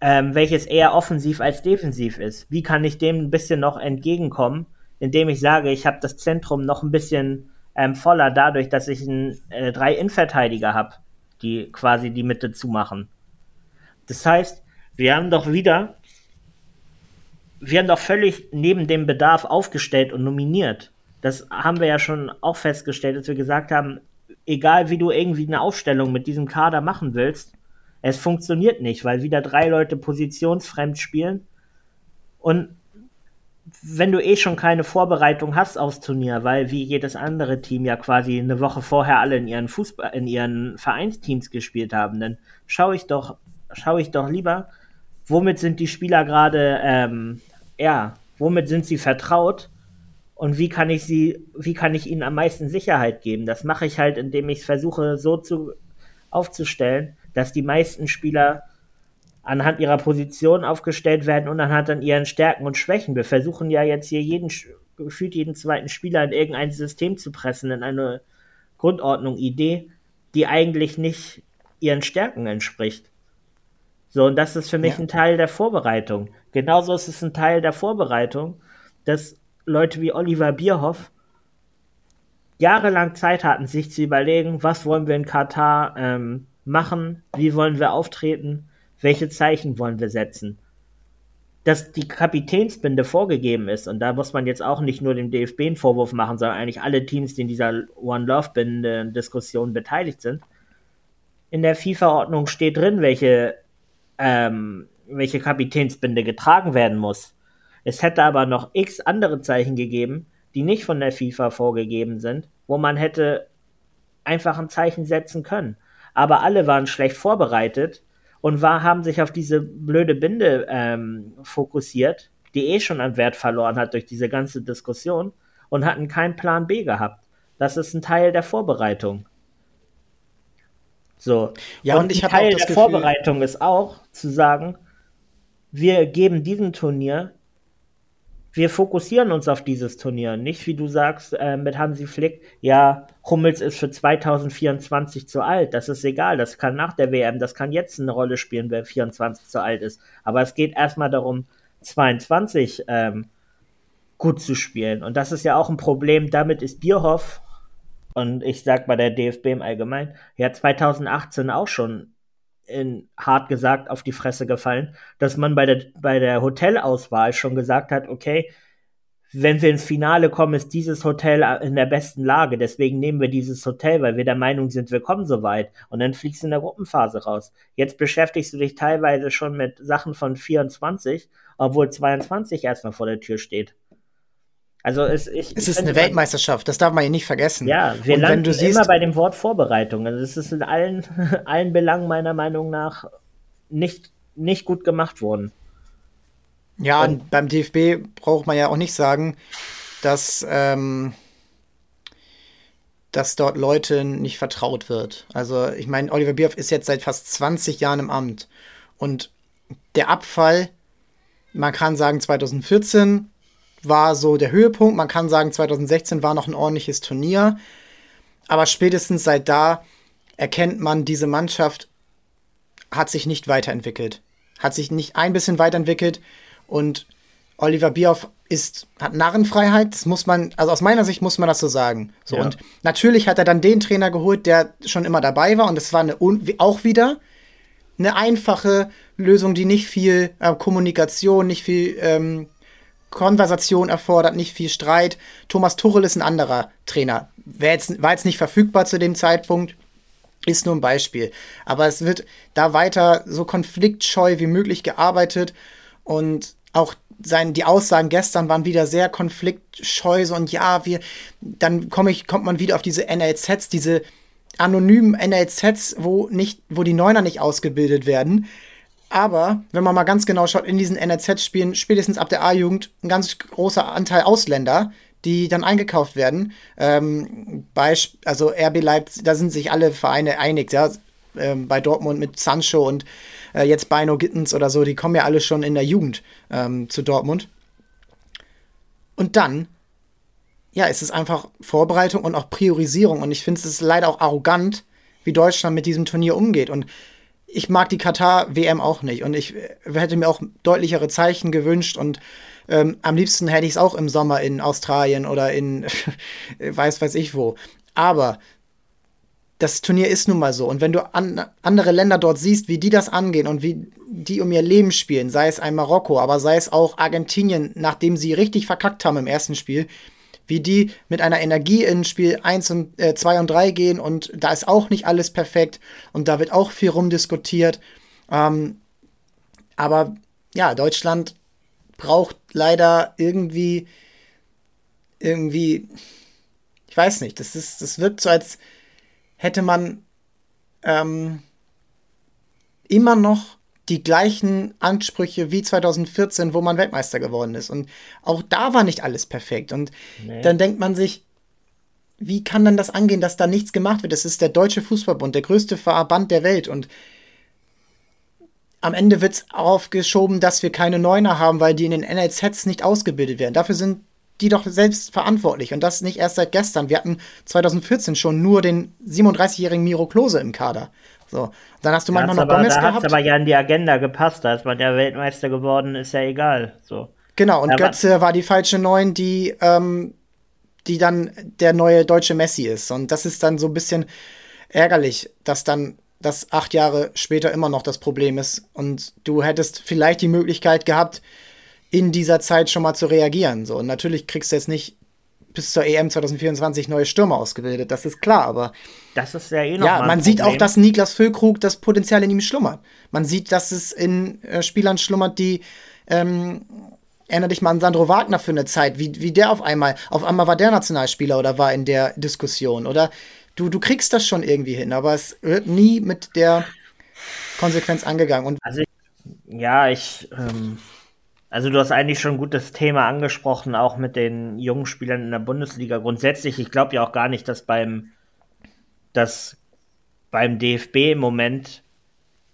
ähm, welches eher offensiv als defensiv ist. Wie kann ich dem ein bisschen noch entgegenkommen, indem ich sage, ich habe das Zentrum noch ein bisschen ähm, voller dadurch, dass ich ein, äh, drei Innenverteidiger habe, die quasi die Mitte zumachen. Das heißt, wir haben doch wieder, wir haben doch völlig neben dem Bedarf aufgestellt und nominiert. Das haben wir ja schon auch festgestellt, dass wir gesagt haben, egal wie du irgendwie eine Aufstellung mit diesem Kader machen willst, es funktioniert nicht, weil wieder drei Leute positionsfremd spielen. Und wenn du eh schon keine Vorbereitung hast aufs Turnier, weil wie jedes andere Team ja quasi eine Woche vorher alle in ihren Fußball, in ihren Vereinsteams gespielt haben, dann schaue ich doch, schaue ich doch lieber, womit sind die Spieler gerade, ähm, ja, womit sind sie vertraut und wie kann ich sie, wie kann ich ihnen am meisten Sicherheit geben? Das mache ich halt, indem ich es versuche, so zu aufzustellen, dass die meisten Spieler anhand ihrer Position aufgestellt werden und anhand an ihren Stärken und Schwächen. Wir versuchen ja jetzt hier jeden, gefühlt jeden zweiten Spieler in irgendein System zu pressen, in eine Grundordnung, Idee, die eigentlich nicht ihren Stärken entspricht. So, und das ist für mich ja. ein Teil der Vorbereitung. Genauso ist es ein Teil der Vorbereitung, dass Leute wie Oliver Bierhoff jahrelang Zeit hatten, sich zu überlegen, was wollen wir in Katar ähm, machen, wie wollen wir auftreten, welche Zeichen wollen wir setzen. Dass die Kapitänsbinde vorgegeben ist, und da muss man jetzt auch nicht nur dem DFB einen Vorwurf machen, sondern eigentlich alle Teams, die in dieser One Love Binde Diskussion beteiligt sind. In der FIFA-Ordnung steht drin, welche, ähm, welche Kapitänsbinde getragen werden muss. Es hätte aber noch x andere Zeichen gegeben, die nicht von der FIFA vorgegeben sind, wo man hätte einfach ein Zeichen setzen können. Aber alle waren schlecht vorbereitet und war, haben sich auf diese blöde Binde ähm, fokussiert, die eh schon an Wert verloren hat durch diese ganze Diskussion und hatten keinen Plan B gehabt. Das ist ein Teil der Vorbereitung. So. Ja, und, und ich Teil der Gefühl... Vorbereitung ist auch zu sagen, wir geben diesem Turnier wir fokussieren uns auf dieses Turnier. Nicht, wie du sagst, äh, mit Hansi Flick, ja, Hummels ist für 2024 zu alt. Das ist egal. Das kann nach der WM, das kann jetzt eine Rolle spielen, wer 24 zu alt ist. Aber es geht erstmal darum, 22 ähm, gut zu spielen. Und das ist ja auch ein Problem. Damit ist Bierhoff, und ich sag bei der DFB im Allgemeinen, ja 2018 auch schon in, hart gesagt auf die Fresse gefallen, dass man bei der, bei der Hotelauswahl schon gesagt hat, okay, wenn wir ins Finale kommen, ist dieses Hotel in der besten Lage. Deswegen nehmen wir dieses Hotel, weil wir der Meinung sind, wir kommen so weit. Und dann fliegst du in der Gruppenphase raus. Jetzt beschäftigst du dich teilweise schon mit Sachen von 24, obwohl 22 erstmal vor der Tür steht. Also es, ich, es ist eine Weltmeisterschaft, das darf man ja nicht vergessen. Ja, wir und landen immer bei dem Wort Vorbereitung. Also es ist in allen, allen Belangen meiner Meinung nach nicht, nicht gut gemacht worden. Ja, und, und beim DFB braucht man ja auch nicht sagen, dass, ähm, dass dort Leuten nicht vertraut wird. Also ich meine, Oliver Bierhoff ist jetzt seit fast 20 Jahren im Amt. Und der Abfall, man kann sagen 2014, war so der Höhepunkt. Man kann sagen, 2016 war noch ein ordentliches Turnier. Aber spätestens seit da erkennt man, diese Mannschaft hat sich nicht weiterentwickelt. hat sich nicht ein bisschen weiterentwickelt und Oliver Bierhoff ist, hat Narrenfreiheit, das muss man, also aus meiner Sicht muss man das so sagen. So, ja. und natürlich hat er dann den Trainer geholt, der schon immer dabei war und es war eine, auch wieder eine einfache Lösung, die nicht viel äh, Kommunikation, nicht viel ähm, Konversation erfordert, nicht viel Streit. Thomas Tuchel ist ein anderer Trainer. Jetzt, war jetzt nicht verfügbar zu dem Zeitpunkt. Ist nur ein Beispiel. Aber es wird da weiter so konfliktscheu wie möglich gearbeitet und auch sein, die Aussagen gestern waren wieder sehr konfliktscheu so und ja, wir, dann komme ich, kommt man wieder auf diese NLZs, diese anonymen NLZs, wo nicht, wo die Neuner nicht ausgebildet werden. Aber wenn man mal ganz genau schaut, in diesen NLZ-Spielen, spätestens ab der A-Jugend, ein ganz großer Anteil Ausländer, die dann eingekauft werden. Ähm, bei, also RB Leipzig, da sind sich alle Vereine einig, ja. Ähm, bei Dortmund mit Sancho und äh, jetzt Bino Gittens oder so, die kommen ja alle schon in der Jugend ähm, zu Dortmund. Und dann, ja, ist es einfach Vorbereitung und auch Priorisierung. Und ich finde es ist leider auch arrogant, wie Deutschland mit diesem Turnier umgeht. Und ich mag die Katar-WM auch nicht. Und ich äh, hätte mir auch deutlichere Zeichen gewünscht. Und ähm, am liebsten hätte ich es auch im Sommer in Australien oder in weiß weiß ich wo. Aber das Turnier ist nun mal so. Und wenn du an, andere Länder dort siehst, wie die das angehen und wie die um ihr Leben spielen, sei es ein Marokko, aber sei es auch Argentinien, nachdem sie richtig verkackt haben im ersten Spiel, wie die mit einer Energie in Spiel 1 und äh, 2 und 3 gehen und da ist auch nicht alles perfekt und da wird auch viel rumdiskutiert. Ähm, aber ja, Deutschland braucht leider irgendwie, irgendwie, ich weiß nicht, das ist, das wirkt so, als hätte man ähm, immer noch die gleichen Ansprüche wie 2014, wo man Weltmeister geworden ist. Und auch da war nicht alles perfekt. Und nee. dann denkt man sich, wie kann dann das angehen, dass da nichts gemacht wird? Das ist der Deutsche Fußballbund, der größte Verband der Welt. Und am Ende wird es aufgeschoben, dass wir keine Neuner haben, weil die in den NLZs nicht ausgebildet werden. Dafür sind die doch selbst verantwortlich. Und das nicht erst seit gestern. Wir hatten 2014 schon nur den 37-jährigen Miro Klose im Kader. So. Dann hast du manchmal noch aber, Gomez da gehabt. Da hat aber ja in die Agenda gepasst. Da ist man ja Weltmeister geworden, ist ja egal. So. Genau, und aber Götze war die falsche Neun, die, ähm, die dann der neue deutsche Messi ist. Und das ist dann so ein bisschen ärgerlich, dass dann das acht Jahre später immer noch das Problem ist. Und du hättest vielleicht die Möglichkeit gehabt, in dieser Zeit schon mal zu reagieren. So, und natürlich kriegst du jetzt nicht bis zur EM 2024 neue Stürmer ausgebildet, das ist klar, aber das ist ja eh noch Ja, man sieht auch, dass Niklas Füllkrug das Potenzial in ihm schlummert. Man sieht, dass es in äh, Spielern schlummert, die ähm, erinnere dich mal an Sandro Wagner für eine Zeit, wie, wie der auf einmal, auf einmal war der Nationalspieler oder war in der Diskussion oder du, du kriegst das schon irgendwie hin, aber es wird nie mit der Konsequenz angegangen. Und also ich, ja, ich ähm also du hast eigentlich schon gut das Thema angesprochen, auch mit den jungen Spielern in der Bundesliga. Grundsätzlich, ich glaube ja auch gar nicht, dass beim, dass beim DFB im Moment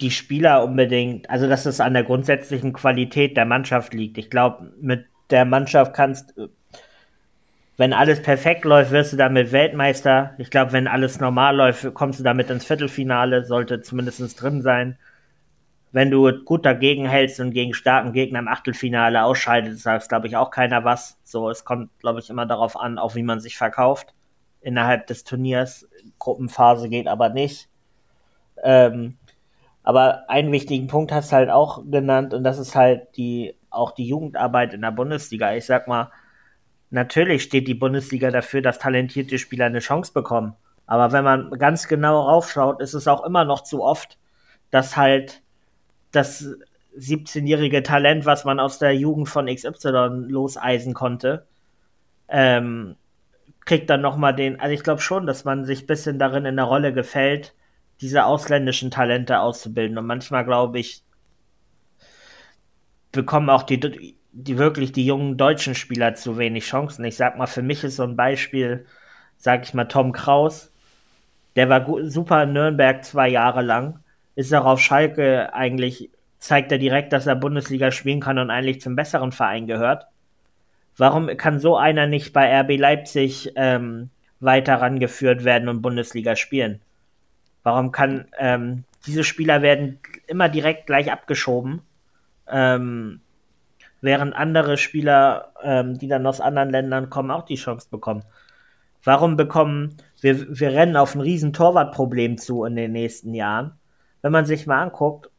die Spieler unbedingt, also dass es an der grundsätzlichen Qualität der Mannschaft liegt. Ich glaube, mit der Mannschaft kannst, wenn alles perfekt läuft, wirst du damit Weltmeister. Ich glaube, wenn alles normal läuft, kommst du damit ins Viertelfinale, sollte zumindest drin sein wenn du gut dagegen hältst und gegen starken Gegner im Achtelfinale ausscheidest, sagst, glaube ich, auch keiner was. So, es kommt, glaube ich, immer darauf an, auch wie man sich verkauft innerhalb des Turniers. Gruppenphase geht aber nicht. Ähm, aber einen wichtigen Punkt hast du halt auch genannt und das ist halt die, auch die Jugendarbeit in der Bundesliga. Ich sag mal, natürlich steht die Bundesliga dafür, dass talentierte Spieler eine Chance bekommen. Aber wenn man ganz genau raufschaut, ist es auch immer noch zu oft, dass halt das 17-jährige Talent, was man aus der Jugend von XY loseisen konnte, ähm, kriegt dann nochmal den, also ich glaube schon, dass man sich ein bisschen darin in der Rolle gefällt, diese ausländischen Talente auszubilden. Und manchmal, glaube ich, bekommen auch die, die wirklich die jungen deutschen Spieler zu wenig Chancen. Ich sag mal, für mich ist so ein Beispiel, sag ich mal, Tom Kraus. Der war super in Nürnberg zwei Jahre lang ist er auf Schalke eigentlich, zeigt er direkt, dass er Bundesliga spielen kann und eigentlich zum besseren Verein gehört. Warum kann so einer nicht bei RB Leipzig ähm, weiter rangeführt werden und Bundesliga spielen? Warum kann ähm, diese Spieler werden immer direkt gleich abgeschoben ähm, während andere Spieler, ähm, die dann aus anderen Ländern kommen, auch die Chance bekommen. Warum bekommen wir, wir rennen auf ein riesen Torwartproblem zu in den nächsten Jahren? Wenn man sich mal anguckt,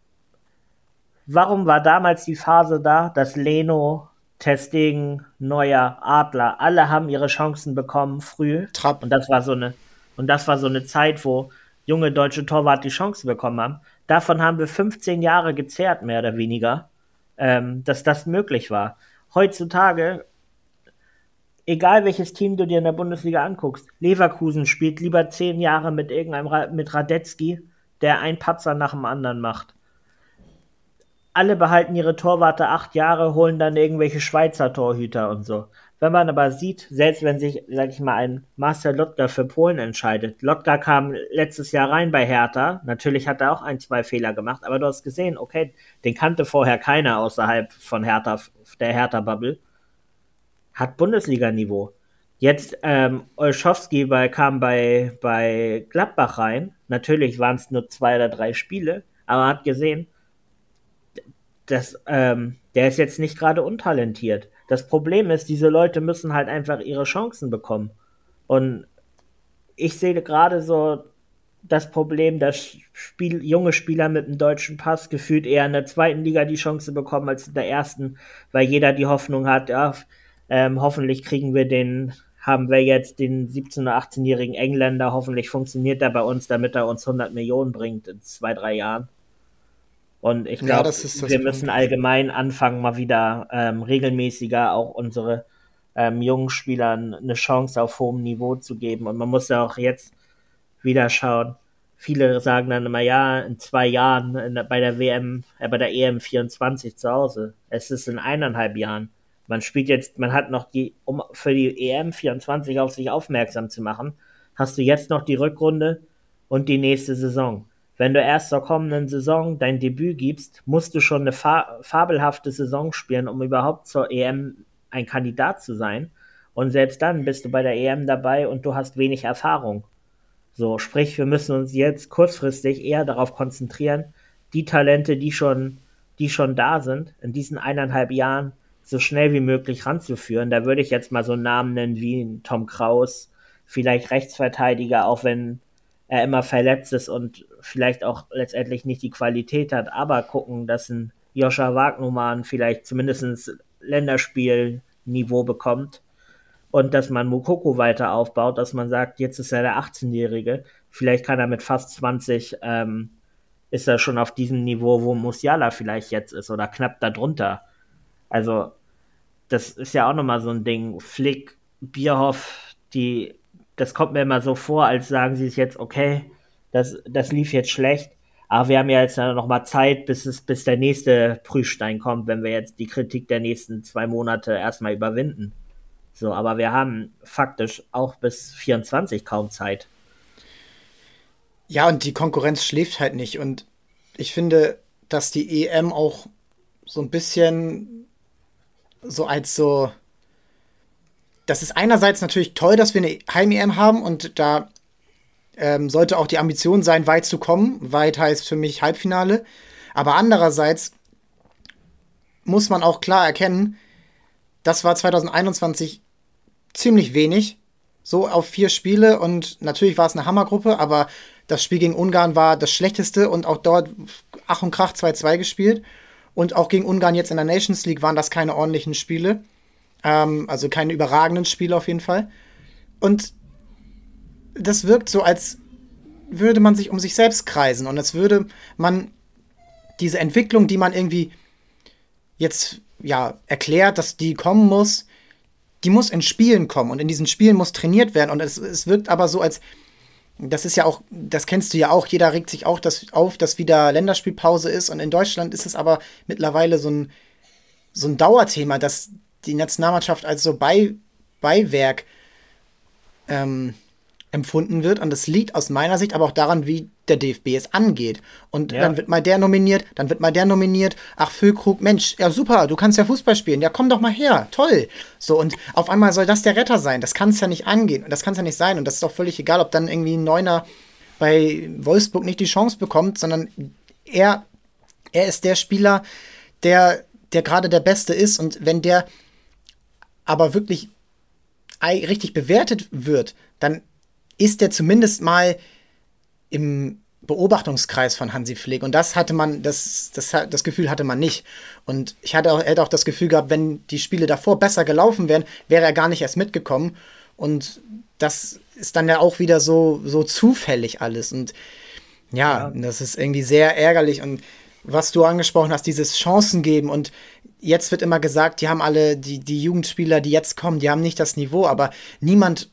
warum war damals die Phase da, dass Leno, Testegen, Neuer, Adler, alle haben ihre Chancen bekommen früh. Trapp. Und das war so eine, und das war so eine Zeit, wo junge deutsche Torwart die Chance bekommen haben. Davon haben wir 15 Jahre gezehrt, mehr oder weniger, ähm, dass das möglich war. Heutzutage, egal welches Team du dir in der Bundesliga anguckst, Leverkusen spielt lieber 10 Jahre mit irgendeinem, mit Radetzky, der ein Patzer nach dem anderen macht alle behalten ihre Torwarte acht Jahre, holen dann irgendwelche Schweizer Torhüter und so. Wenn man aber sieht, selbst wenn sich, sag ich mal, ein Marcel Lotka für Polen entscheidet, Lotka kam letztes Jahr rein bei Hertha, natürlich hat er auch ein, zwei Fehler gemacht, aber du hast gesehen, okay, den kannte vorher keiner außerhalb von Hertha, der Hertha-Bubble, hat Bundesliga-Niveau. Jetzt, ähm, Olschowski bei, kam bei, bei Gladbach rein, natürlich waren es nur zwei oder drei Spiele, aber hat gesehen, das, ähm, der ist jetzt nicht gerade untalentiert. Das Problem ist, diese Leute müssen halt einfach ihre Chancen bekommen. Und ich sehe gerade so das Problem, dass Spiel, junge Spieler mit einem deutschen Pass gefühlt eher in der zweiten Liga die Chance bekommen als in der ersten, weil jeder die Hoffnung hat, ja, ähm, hoffentlich kriegen wir den, haben wir jetzt den 17- oder 18-jährigen Engländer, hoffentlich funktioniert er bei uns, damit er uns 100 Millionen bringt in zwei, drei Jahren. Und ich glaube, ja, wir müssen allgemein anfangen, mal wieder ähm, regelmäßiger auch unsere ähm, jungen Spielern eine Chance auf hohem Niveau zu geben. Und man muss ja auch jetzt wieder schauen. Viele sagen dann immer, ja, in zwei Jahren in, bei der WM, äh, bei der EM 24 zu Hause. Es ist in eineinhalb Jahren. Man spielt jetzt, man hat noch die, um für die EM 24 auf sich aufmerksam zu machen, hast du jetzt noch die Rückrunde und die nächste Saison wenn du erst zur kommenden Saison dein Debüt gibst, musst du schon eine fa fabelhafte Saison spielen, um überhaupt zur EM ein Kandidat zu sein. Und selbst dann bist du bei der EM dabei und du hast wenig Erfahrung. So, sprich, wir müssen uns jetzt kurzfristig eher darauf konzentrieren, die Talente, die schon, die schon da sind, in diesen eineinhalb Jahren so schnell wie möglich ranzuführen. Da würde ich jetzt mal so einen Namen nennen wie Tom Kraus, vielleicht Rechtsverteidiger, auch wenn er immer verletzt ist und vielleicht auch letztendlich nicht die Qualität hat, aber gucken, dass ein Joscha Wagnumann vielleicht zumindest Länderspielniveau bekommt und dass man Mukoko weiter aufbaut, dass man sagt, jetzt ist er der 18-Jährige, vielleicht kann er mit fast 20, ähm, ist er schon auf diesem Niveau, wo Musiala vielleicht jetzt ist oder knapp darunter. Also, das ist ja auch nochmal so ein Ding. Flick, Bierhoff, die, das kommt mir immer so vor, als sagen sie es jetzt, okay, das, das lief jetzt schlecht. Aber wir haben ja jetzt noch mal Zeit, bis es, bis der nächste Prüfstein kommt, wenn wir jetzt die Kritik der nächsten zwei Monate erstmal überwinden. So, aber wir haben faktisch auch bis 24 kaum Zeit. Ja, und die Konkurrenz schläft halt nicht. Und ich finde, dass die EM auch so ein bisschen so als so. Das ist einerseits natürlich toll, dass wir eine Heim-EM haben und da ähm, sollte auch die Ambition sein, weit zu kommen. Weit heißt für mich Halbfinale. Aber andererseits muss man auch klar erkennen, das war 2021 ziemlich wenig. So auf vier Spiele und natürlich war es eine Hammergruppe, aber das Spiel gegen Ungarn war das schlechteste und auch dort Ach und Krach 2-2 gespielt. Und auch gegen Ungarn jetzt in der Nations League waren das keine ordentlichen Spiele. Ähm, also keine überragenden Spiele auf jeden Fall. Und das wirkt so, als würde man sich um sich selbst kreisen und als würde man diese Entwicklung, die man irgendwie jetzt ja erklärt, dass die kommen muss, die muss in Spielen kommen und in diesen Spielen muss trainiert werden und es, es wirkt aber so, als das ist ja auch, das kennst du ja auch, jeder regt sich auch das auf, dass wieder Länderspielpause ist. Und in Deutschland ist es aber mittlerweile so ein, so ein Dauerthema, dass die Nationalmannschaft als so Bei, Beiwerk ähm, empfunden wird. Und das liegt aus meiner Sicht aber auch daran, wie der DFB es angeht. Und ja. dann wird mal der nominiert, dann wird mal der nominiert. Ach, Füllkrug, Mensch, ja super, du kannst ja Fußball spielen. Ja, komm doch mal her, toll. So, und auf einmal soll das der Retter sein. Das kann es ja nicht angehen. Und das kann es ja nicht sein. Und das ist doch völlig egal, ob dann irgendwie ein Neuner bei Wolfsburg nicht die Chance bekommt, sondern er, er ist der Spieler, der, der gerade der Beste ist und wenn der aber wirklich richtig bewertet wird, dann ist der zumindest mal im Beobachtungskreis von Hansi Flick. Und das hatte man, das, das, das Gefühl hatte man nicht. Und ich hatte auch, hätte auch das Gefühl gehabt, wenn die Spiele davor besser gelaufen wären, wäre er gar nicht erst mitgekommen. Und das ist dann ja auch wieder so, so zufällig alles. Und ja, ja, das ist irgendwie sehr ärgerlich. Und was du angesprochen hast, dieses Chancen geben und jetzt wird immer gesagt, die haben alle, die, die Jugendspieler, die jetzt kommen, die haben nicht das Niveau, aber niemand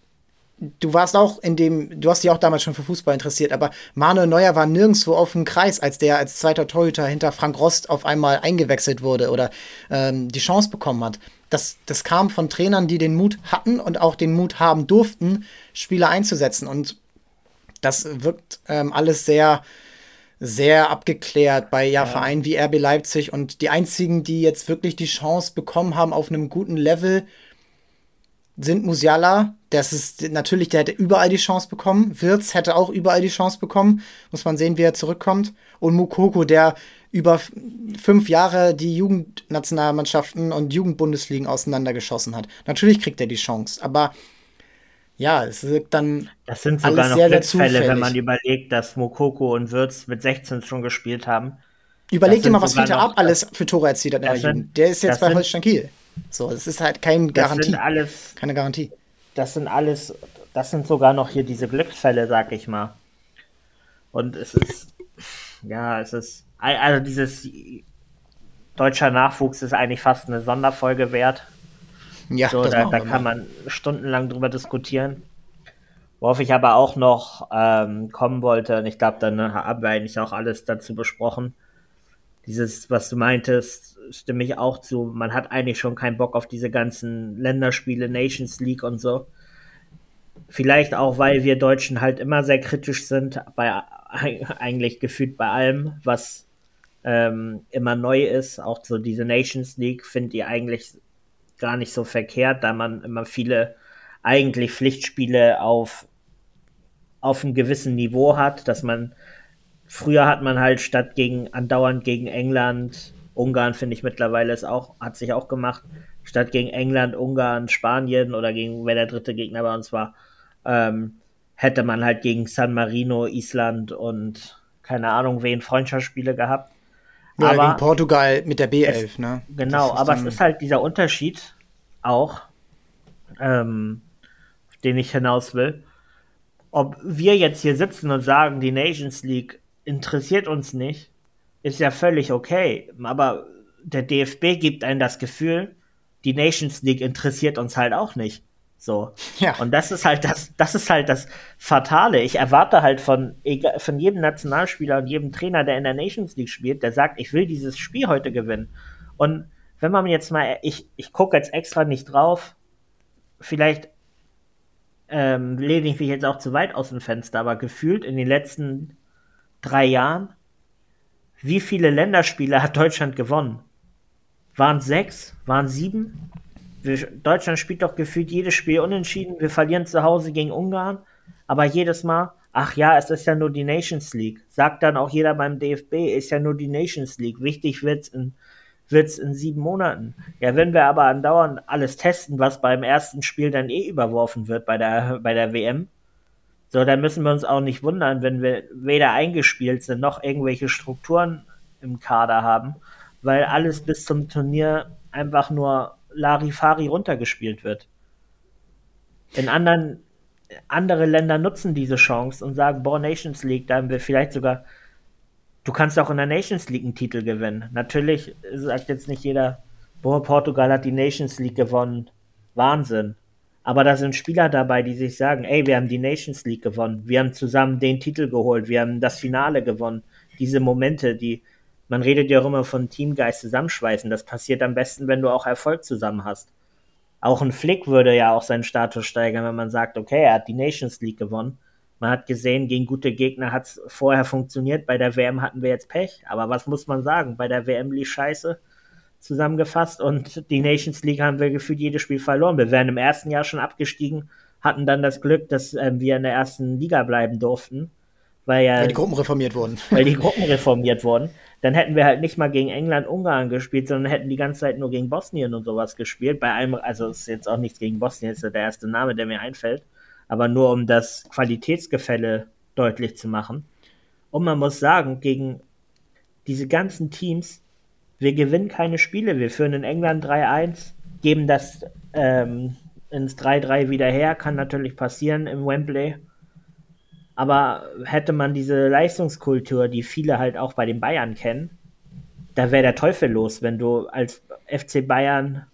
du warst auch in dem, du hast dich auch damals schon für Fußball interessiert, aber Manuel Neuer war nirgendwo auf dem Kreis, als der als zweiter Torhüter hinter Frank Rost auf einmal eingewechselt wurde oder ähm, die Chance bekommen hat. Das, das kam von Trainern, die den Mut hatten und auch den Mut haben durften, Spieler einzusetzen. Und das wirkt ähm, alles sehr, sehr abgeklärt bei ja, ja, Vereinen wie RB Leipzig. Und die einzigen, die jetzt wirklich die Chance bekommen haben auf einem guten Level, sind Musiala, das ist natürlich, der hätte überall die Chance bekommen. Wirz hätte auch überall die Chance bekommen. Muss man sehen, wie er zurückkommt. Und Mukoko, der über fünf Jahre die Jugendnationalmannschaften und Jugendbundesligen auseinandergeschossen hat. Natürlich kriegt er die Chance, aber ja, es wirkt dann. Das sind sogar alles noch sehr, Glücksfälle, wenn man überlegt, dass Mokoko und Wirtz mit 16 schon gespielt haben. Überleg dir mal, was Fiete Ab alles für Tore erzielt hat in der Jugend. Der ist jetzt bei Holstein Kiel. So, es ist halt kein Garantie. Das sind alles, keine Garantie. Das sind alles, das sind sogar noch hier diese Glücksfälle, sag ich mal. Und es ist, ja, es ist, also dieses deutscher Nachwuchs ist eigentlich fast eine Sonderfolge wert. Ja, so, da, da kann man stundenlang drüber diskutieren. Worauf ich aber auch noch ähm, kommen wollte, und ich glaube, dann haben wir eigentlich auch alles dazu besprochen. Dieses, was du meintest, stimme ich auch zu. Man hat eigentlich schon keinen Bock auf diese ganzen Länderspiele, Nations League und so. Vielleicht auch, weil wir Deutschen halt immer sehr kritisch sind, bei eigentlich gefühlt bei allem, was ähm, immer neu ist. Auch so diese Nations League finde ich eigentlich gar nicht so verkehrt, da man immer viele eigentlich Pflichtspiele auf, auf einem gewissen Niveau hat, dass man früher hat man halt statt gegen andauernd gegen England Ungarn finde ich mittlerweile ist auch, hat sich auch gemacht, statt gegen England, Ungarn, Spanien oder gegen wer der dritte Gegner bei uns war, ähm, hätte man halt gegen San Marino, Island und keine Ahnung wen Freundschaftsspiele gehabt. Ja, aber, gegen Portugal mit der B11, es, ne? Genau, aber es ist halt dieser Unterschied auch, ähm, den ich hinaus will. Ob wir jetzt hier sitzen und sagen, die Nations League interessiert uns nicht, ist ja völlig okay. Aber der DFB gibt einem das Gefühl, die Nations League interessiert uns halt auch nicht. So. Ja. Und das ist halt das, das ist halt das Fatale. Ich erwarte halt von, von jedem Nationalspieler und jedem Trainer, der in der Nations League spielt, der sagt, ich will dieses Spiel heute gewinnen. Und wenn man jetzt mal, ich, ich gucke jetzt extra nicht drauf, vielleicht ähm, lehne ich mich jetzt auch zu weit aus dem Fenster, aber gefühlt in den letzten drei Jahren wie viele Länderspiele hat Deutschland gewonnen? Waren sechs? Waren sieben? Wir, Deutschland spielt doch gefühlt jedes Spiel unentschieden. Wir verlieren zu Hause gegen Ungarn, aber jedes Mal, ach ja, es ist ja nur die Nations League. Sagt dann auch jeder beim DFB, ist ja nur die Nations League. Wichtig wird's in, wird's in sieben Monaten. Ja, wenn wir aber andauernd alles testen, was beim ersten Spiel dann eh überworfen wird bei der, bei der WM, so, da müssen wir uns auch nicht wundern, wenn wir weder eingespielt sind noch irgendwelche Strukturen im Kader haben, weil alles bis zum Turnier einfach nur Larifari runtergespielt wird. In anderen, andere Länder nutzen diese Chance und sagen, boah, Nations League, da haben wir vielleicht sogar, du kannst auch in der Nations League einen Titel gewinnen. Natürlich sagt jetzt nicht jeder, boah, Portugal hat die Nations League gewonnen. Wahnsinn. Aber da sind Spieler dabei, die sich sagen, ey, wir haben die Nations League gewonnen, wir haben zusammen den Titel geholt, wir haben das Finale gewonnen. Diese Momente, die, man redet ja auch immer von Teamgeist zusammenschweißen. Das passiert am besten, wenn du auch Erfolg zusammen hast. Auch ein Flick würde ja auch seinen Status steigern, wenn man sagt, okay, er hat die Nations League gewonnen. Man hat gesehen, gegen gute Gegner hat es vorher funktioniert. Bei der WM hatten wir jetzt Pech. Aber was muss man sagen? Bei der WM lief scheiße zusammengefasst und die Nations League haben wir gefühlt jedes Spiel verloren. Wir wären im ersten Jahr schon abgestiegen, hatten dann das Glück, dass äh, wir in der ersten Liga bleiben durften, weil ja. Weil die Gruppen reformiert wurden. Weil die Gruppen reformiert wurden. Dann hätten wir halt nicht mal gegen England, Ungarn gespielt, sondern hätten die ganze Zeit nur gegen Bosnien und sowas gespielt. Bei einem, also ist jetzt auch nichts gegen Bosnien, ist ja der erste Name, der mir einfällt. Aber nur um das Qualitätsgefälle deutlich zu machen. Und man muss sagen, gegen diese ganzen Teams, wir gewinnen keine Spiele. Wir führen in England 3-1, geben das ähm, ins 3-3 wieder her, kann natürlich passieren im Wembley. Aber hätte man diese Leistungskultur, die viele halt auch bei den Bayern kennen, da wäre der Teufel los, wenn du als FC Bayern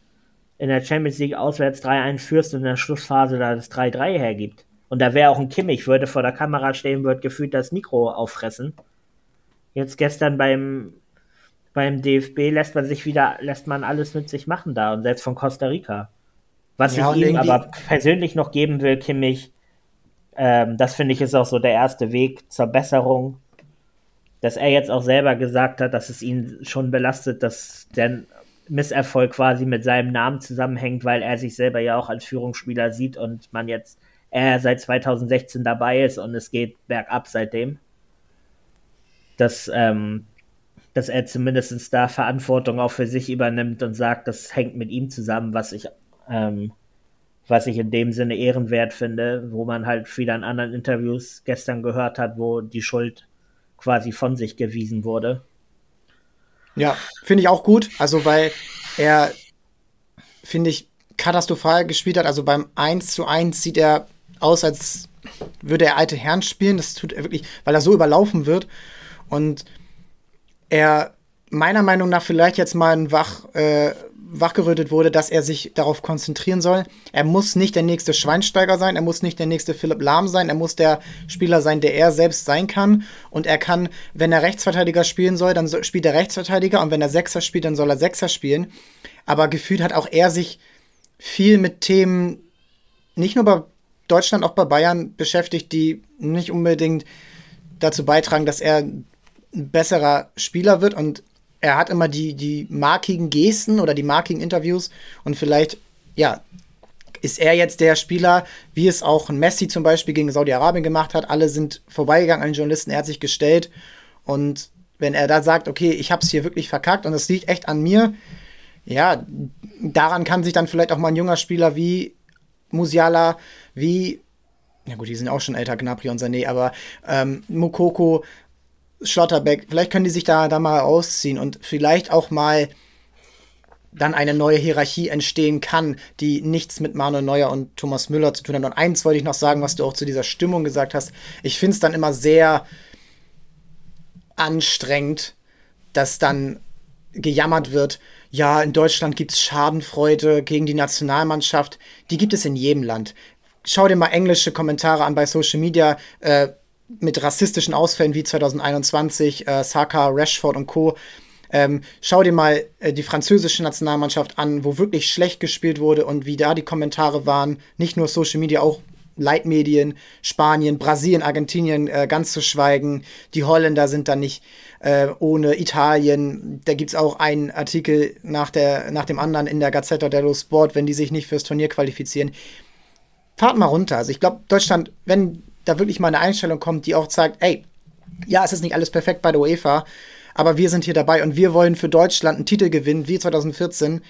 in der Champions League auswärts 3-1 führst und in der Schlussphase da das 3-3 hergibt. Und da wäre auch ein Kimmich, würde vor der Kamera stehen, würde gefühlt das Mikro auffressen. Jetzt gestern beim, beim DFB lässt man sich wieder, lässt man alles mit sich machen da und selbst von Costa Rica. Was ja, ich ihm aber persönlich noch geben will, Kimmich, ähm, das finde ich ist auch so der erste Weg zur Besserung. Dass er jetzt auch selber gesagt hat, dass es ihn schon belastet, dass der Misserfolg quasi mit seinem Namen zusammenhängt, weil er sich selber ja auch als Führungsspieler sieht und man jetzt er seit 2016 dabei ist und es geht bergab seitdem. Dass, ähm, dass er zumindest da Verantwortung auch für sich übernimmt und sagt, das hängt mit ihm zusammen, was ich ähm, was ich in dem Sinne ehrenwert finde, wo man halt wieder in anderen Interviews gestern gehört hat, wo die Schuld quasi von sich gewiesen wurde. Ja, finde ich auch gut. Also, weil er, finde ich, katastrophal gespielt hat. Also beim 1 zu 1 sieht er aus, als würde er alte Herren spielen. Das tut er wirklich, weil er so überlaufen wird. Und er meiner Meinung nach vielleicht jetzt mal ein Wach, äh, wachgerötet wurde, dass er sich darauf konzentrieren soll. Er muss nicht der nächste Schweinsteiger sein, er muss nicht der nächste Philipp Lahm sein, er muss der Spieler sein, der er selbst sein kann. Und er kann, wenn er Rechtsverteidiger spielen soll, dann spielt er Rechtsverteidiger und wenn er Sechser spielt, dann soll er Sechser spielen. Aber gefühlt hat auch er sich viel mit Themen, nicht nur bei Deutschland, auch bei Bayern beschäftigt, die nicht unbedingt dazu beitragen, dass er ein besserer Spieler wird und er hat immer die, die markigen Gesten oder die markigen Interviews und vielleicht, ja, ist er jetzt der Spieler, wie es auch Messi zum Beispiel gegen Saudi-Arabien gemacht hat. Alle sind vorbeigegangen an den Journalisten, er hat sich gestellt und wenn er da sagt, okay, ich habe es hier wirklich verkackt und es liegt echt an mir, ja, daran kann sich dann vielleicht auch mal ein junger Spieler wie Musiala, wie, na gut, die sind auch schon älter, Gnabry und Sané, aber ähm, Mukoko, Schlotterbeck, vielleicht können die sich da, da mal ausziehen und vielleicht auch mal dann eine neue Hierarchie entstehen kann, die nichts mit Manuel Neuer und Thomas Müller zu tun hat. Und eins wollte ich noch sagen, was du auch zu dieser Stimmung gesagt hast. Ich finde es dann immer sehr anstrengend, dass dann gejammert wird, ja, in Deutschland gibt es Schadenfreude gegen die Nationalmannschaft. Die gibt es in jedem Land. Schau dir mal englische Kommentare an bei Social Media. Äh, mit rassistischen Ausfällen wie 2021, äh, Saka, Rashford und Co. Ähm, schau dir mal äh, die französische Nationalmannschaft an, wo wirklich schlecht gespielt wurde und wie da die Kommentare waren. Nicht nur Social Media, auch Leitmedien, Spanien, Brasilien, Argentinien, äh, ganz zu schweigen. Die Holländer sind da nicht äh, ohne Italien. Da gibt es auch einen Artikel nach, der, nach dem anderen in der Gazzetta dello Sport, wenn die sich nicht fürs Turnier qualifizieren. Fahrt mal runter. Also ich glaube, Deutschland, wenn da wirklich mal eine Einstellung kommt, die auch zeigt, ey, ja, es ist nicht alles perfekt bei der UEFA, aber wir sind hier dabei und wir wollen für Deutschland einen Titel gewinnen, wie 2014.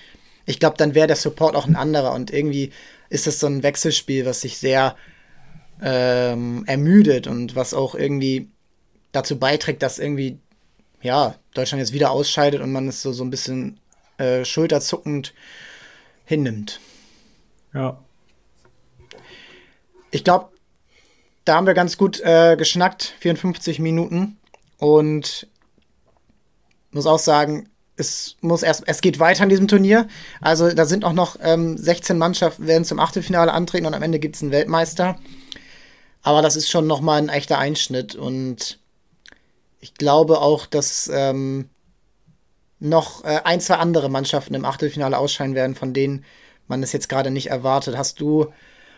Ich glaube, dann wäre der Support auch ein anderer und irgendwie ist das so ein Wechselspiel, was sich sehr ähm, ermüdet und was auch irgendwie dazu beiträgt, dass irgendwie, ja, Deutschland jetzt wieder ausscheidet und man es so, so ein bisschen äh, schulterzuckend hinnimmt. Ja. Ich glaube, da haben wir ganz gut äh, geschnackt, 54 Minuten. Und muss auch sagen, es muss erst, es geht weiter in diesem Turnier. Also da sind auch noch ähm, 16 Mannschaften, werden zum Achtelfinale antreten und am Ende gibt es einen Weltmeister. Aber das ist schon nochmal ein echter Einschnitt. Und ich glaube auch, dass ähm, noch äh, ein, zwei andere Mannschaften im Achtelfinale ausscheiden werden, von denen man es jetzt gerade nicht erwartet. Hast du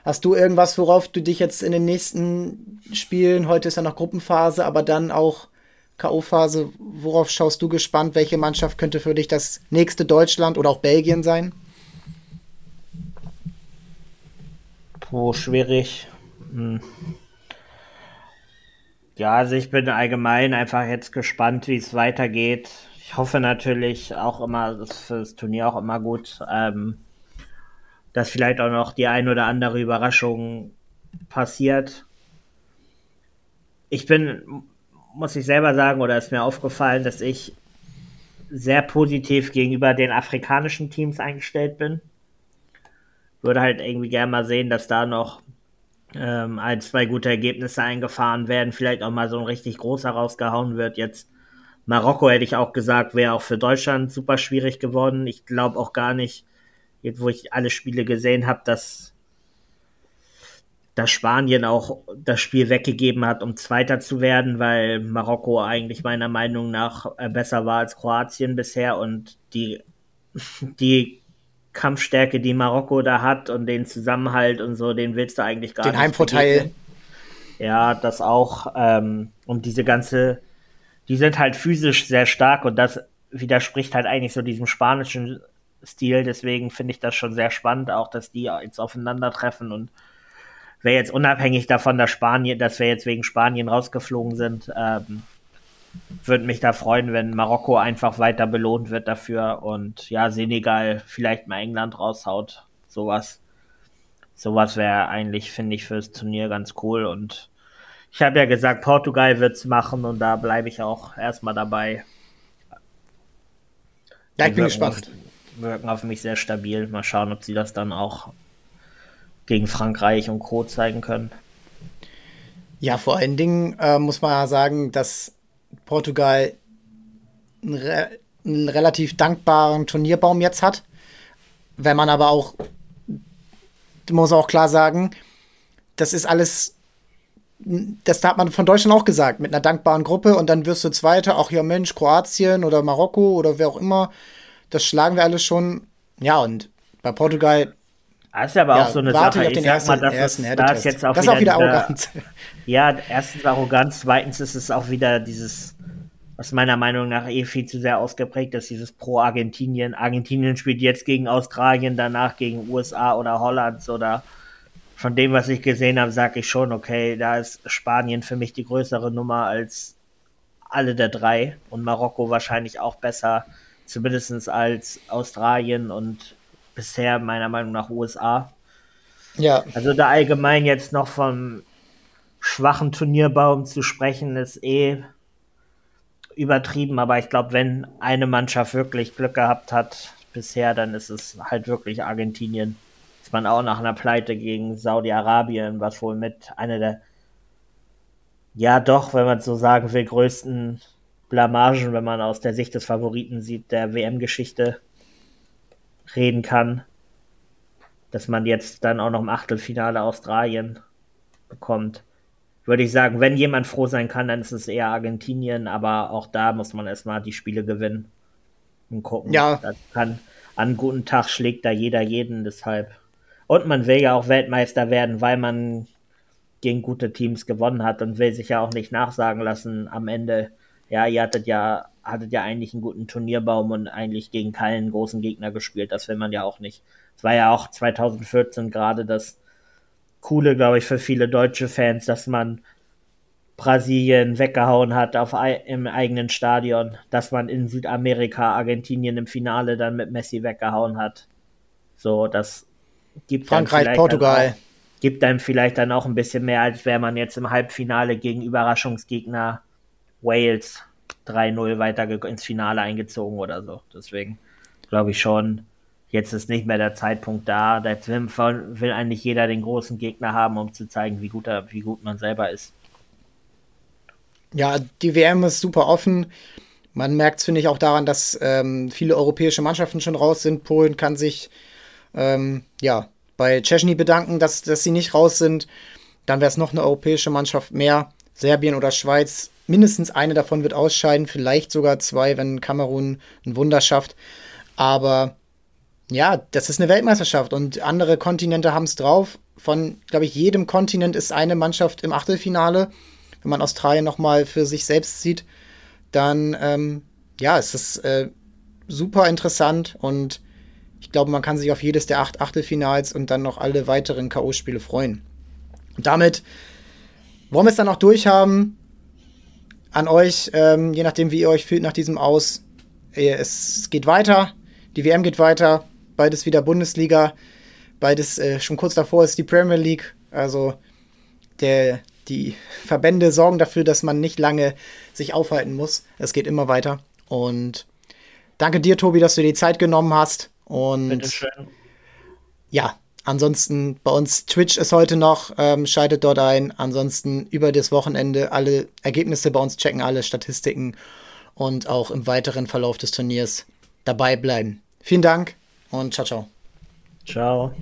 Hast du irgendwas, worauf du dich jetzt in den nächsten Spielen, heute ist ja noch Gruppenphase, aber dann auch K.O.-Phase, worauf schaust du gespannt? Welche Mannschaft könnte für dich das nächste Deutschland oder auch Belgien sein? Puh, schwierig. Hm. Ja, also ich bin allgemein einfach jetzt gespannt, wie es weitergeht. Ich hoffe natürlich auch immer, das ist für das Turnier auch immer gut, ähm, dass vielleicht auch noch die ein oder andere Überraschung passiert. Ich bin, muss ich selber sagen, oder ist mir aufgefallen, dass ich sehr positiv gegenüber den afrikanischen Teams eingestellt bin. Würde halt irgendwie gerne mal sehen, dass da noch ähm, ein, zwei gute Ergebnisse eingefahren werden, vielleicht auch mal so ein richtig großer rausgehauen wird. Jetzt Marokko hätte ich auch gesagt, wäre auch für Deutschland super schwierig geworden. Ich glaube auch gar nicht, jetzt wo ich alle Spiele gesehen habe, dass, dass Spanien auch das Spiel weggegeben hat, um Zweiter zu werden, weil Marokko eigentlich meiner Meinung nach äh, besser war als Kroatien bisher und die, die Kampfstärke, die Marokko da hat und den Zusammenhalt und so, den willst du eigentlich gar den nicht. Den Heimvorteil. Begegnen. Ja, das auch. Ähm, und diese ganze, die sind halt physisch sehr stark und das widerspricht halt eigentlich so diesem spanischen Stil. Deswegen finde ich das schon sehr spannend, auch dass die jetzt aufeinandertreffen und wäre jetzt unabhängig davon, dass Spanien, dass wir jetzt wegen Spanien rausgeflogen sind, ähm, würde mich da freuen, wenn Marokko einfach weiter belohnt wird dafür und ja, Senegal vielleicht mal England raushaut. Sowas. Sowas wäre eigentlich, finde ich, fürs Turnier ganz cool. Und ich habe ja gesagt, Portugal wird es machen und da bleibe ich auch erstmal dabei. Ja, ich bin gespannt. Wirken auf mich sehr stabil. Mal schauen, ob sie das dann auch gegen Frankreich und Co. zeigen können. Ja, vor allen Dingen äh, muss man ja sagen, dass Portugal einen, re einen relativ dankbaren Turnierbaum jetzt hat. Wenn man aber auch, muss auch klar sagen, das ist alles, das hat man von Deutschland auch gesagt, mit einer dankbaren Gruppe und dann wirst du Zweiter, auch ja Mensch, Kroatien oder Marokko oder wer auch immer, das schlagen wir alles schon. Ja, und bei Portugal das ist aber ja, auch so eine Sache. Ich, ich sag ersten, mal, das, ersten ist, da ist jetzt auch das wieder, auch wieder arrogant. Ja, erstens Arroganz, zweitens ist es auch wieder dieses, was meiner Meinung nach eh viel zu sehr ausgeprägt ist, dieses Pro-Argentinien. Argentinien spielt jetzt gegen Australien, danach gegen USA oder Holland oder von dem, was ich gesehen habe, sage ich schon, okay, da ist Spanien für mich die größere Nummer als alle der drei und Marokko wahrscheinlich auch besser, zumindest als Australien und bisher meiner Meinung nach USA. Ja. Also da allgemein jetzt noch vom schwachen Turnierbaum zu sprechen, ist eh übertrieben, aber ich glaube, wenn eine Mannschaft wirklich Glück gehabt hat bisher, dann ist es halt wirklich Argentinien. Ist man auch nach einer Pleite gegen Saudi-Arabien, was wohl mit einer der, ja doch, wenn man so sagen will, größten Blamagen, wenn man aus der Sicht des Favoriten sieht, der WM-Geschichte reden kann, dass man jetzt dann auch noch im Achtelfinale Australien bekommt. Würde ich sagen, wenn jemand froh sein kann, dann ist es eher Argentinien, aber auch da muss man erstmal die Spiele gewinnen und gucken. Ja. Das kann, an guten Tag schlägt da jeder jeden, deshalb. Und man will ja auch Weltmeister werden, weil man gegen gute Teams gewonnen hat und will sich ja auch nicht nachsagen lassen am Ende. Ja, ihr hattet ja hattet ja eigentlich einen guten Turnierbaum und eigentlich gegen keinen großen Gegner gespielt. Das will man ja auch nicht. Es war ja auch 2014 gerade das Coole, glaube ich, für viele deutsche Fans, dass man Brasilien weggehauen hat auf, im eigenen Stadion, dass man in Südamerika Argentinien im Finale dann mit Messi weggehauen hat. So, das gibt Frankreich, Portugal. Auch, gibt einem vielleicht dann auch ein bisschen mehr, als wäre man jetzt im Halbfinale gegen Überraschungsgegner Wales 3-0 weiter ins Finale eingezogen oder so. Deswegen glaube ich schon, jetzt ist nicht mehr der Zeitpunkt da. Jetzt will, will, eigentlich jeder den großen Gegner haben, um zu zeigen, wie gut, er, wie gut man selber ist. Ja, die WM ist super offen. Man merkt es, finde ich, auch daran, dass ähm, viele europäische Mannschaften schon raus sind. Polen kann sich ähm, ja, bei Czechny bedanken, dass, dass sie nicht raus sind. Dann wäre es noch eine europäische Mannschaft mehr. Serbien oder Schweiz mindestens eine davon wird ausscheiden, vielleicht sogar zwei, wenn Kamerun ein Wunder schafft. Aber ja, das ist eine Weltmeisterschaft und andere Kontinente haben es drauf. Von, glaube ich, jedem Kontinent ist eine Mannschaft im Achtelfinale. Wenn man Australien nochmal für sich selbst sieht, dann ähm, ja, es ist äh, super interessant und ich glaube, man kann sich auf jedes der acht Achtelfinals und dann noch alle weiteren K.O.-Spiele freuen. Und damit wollen wir es dann auch durchhaben an euch, ähm, je nachdem, wie ihr euch fühlt nach diesem Aus. Es geht weiter, die WM geht weiter, beides wieder Bundesliga, beides äh, schon kurz davor ist die Premier League. Also der, die Verbände sorgen dafür, dass man nicht lange sich aufhalten muss. Es geht immer weiter. Und danke dir, Tobi, dass du dir die Zeit genommen hast. Und Bitteschön. ja, ansonsten bei uns Twitch ist heute noch, ähm, schaltet dort ein. Ansonsten über das Wochenende alle Ergebnisse bei uns checken, alle Statistiken und auch im weiteren Verlauf des Turniers dabei bleiben. Vielen Dank und ciao, ciao. Ciao.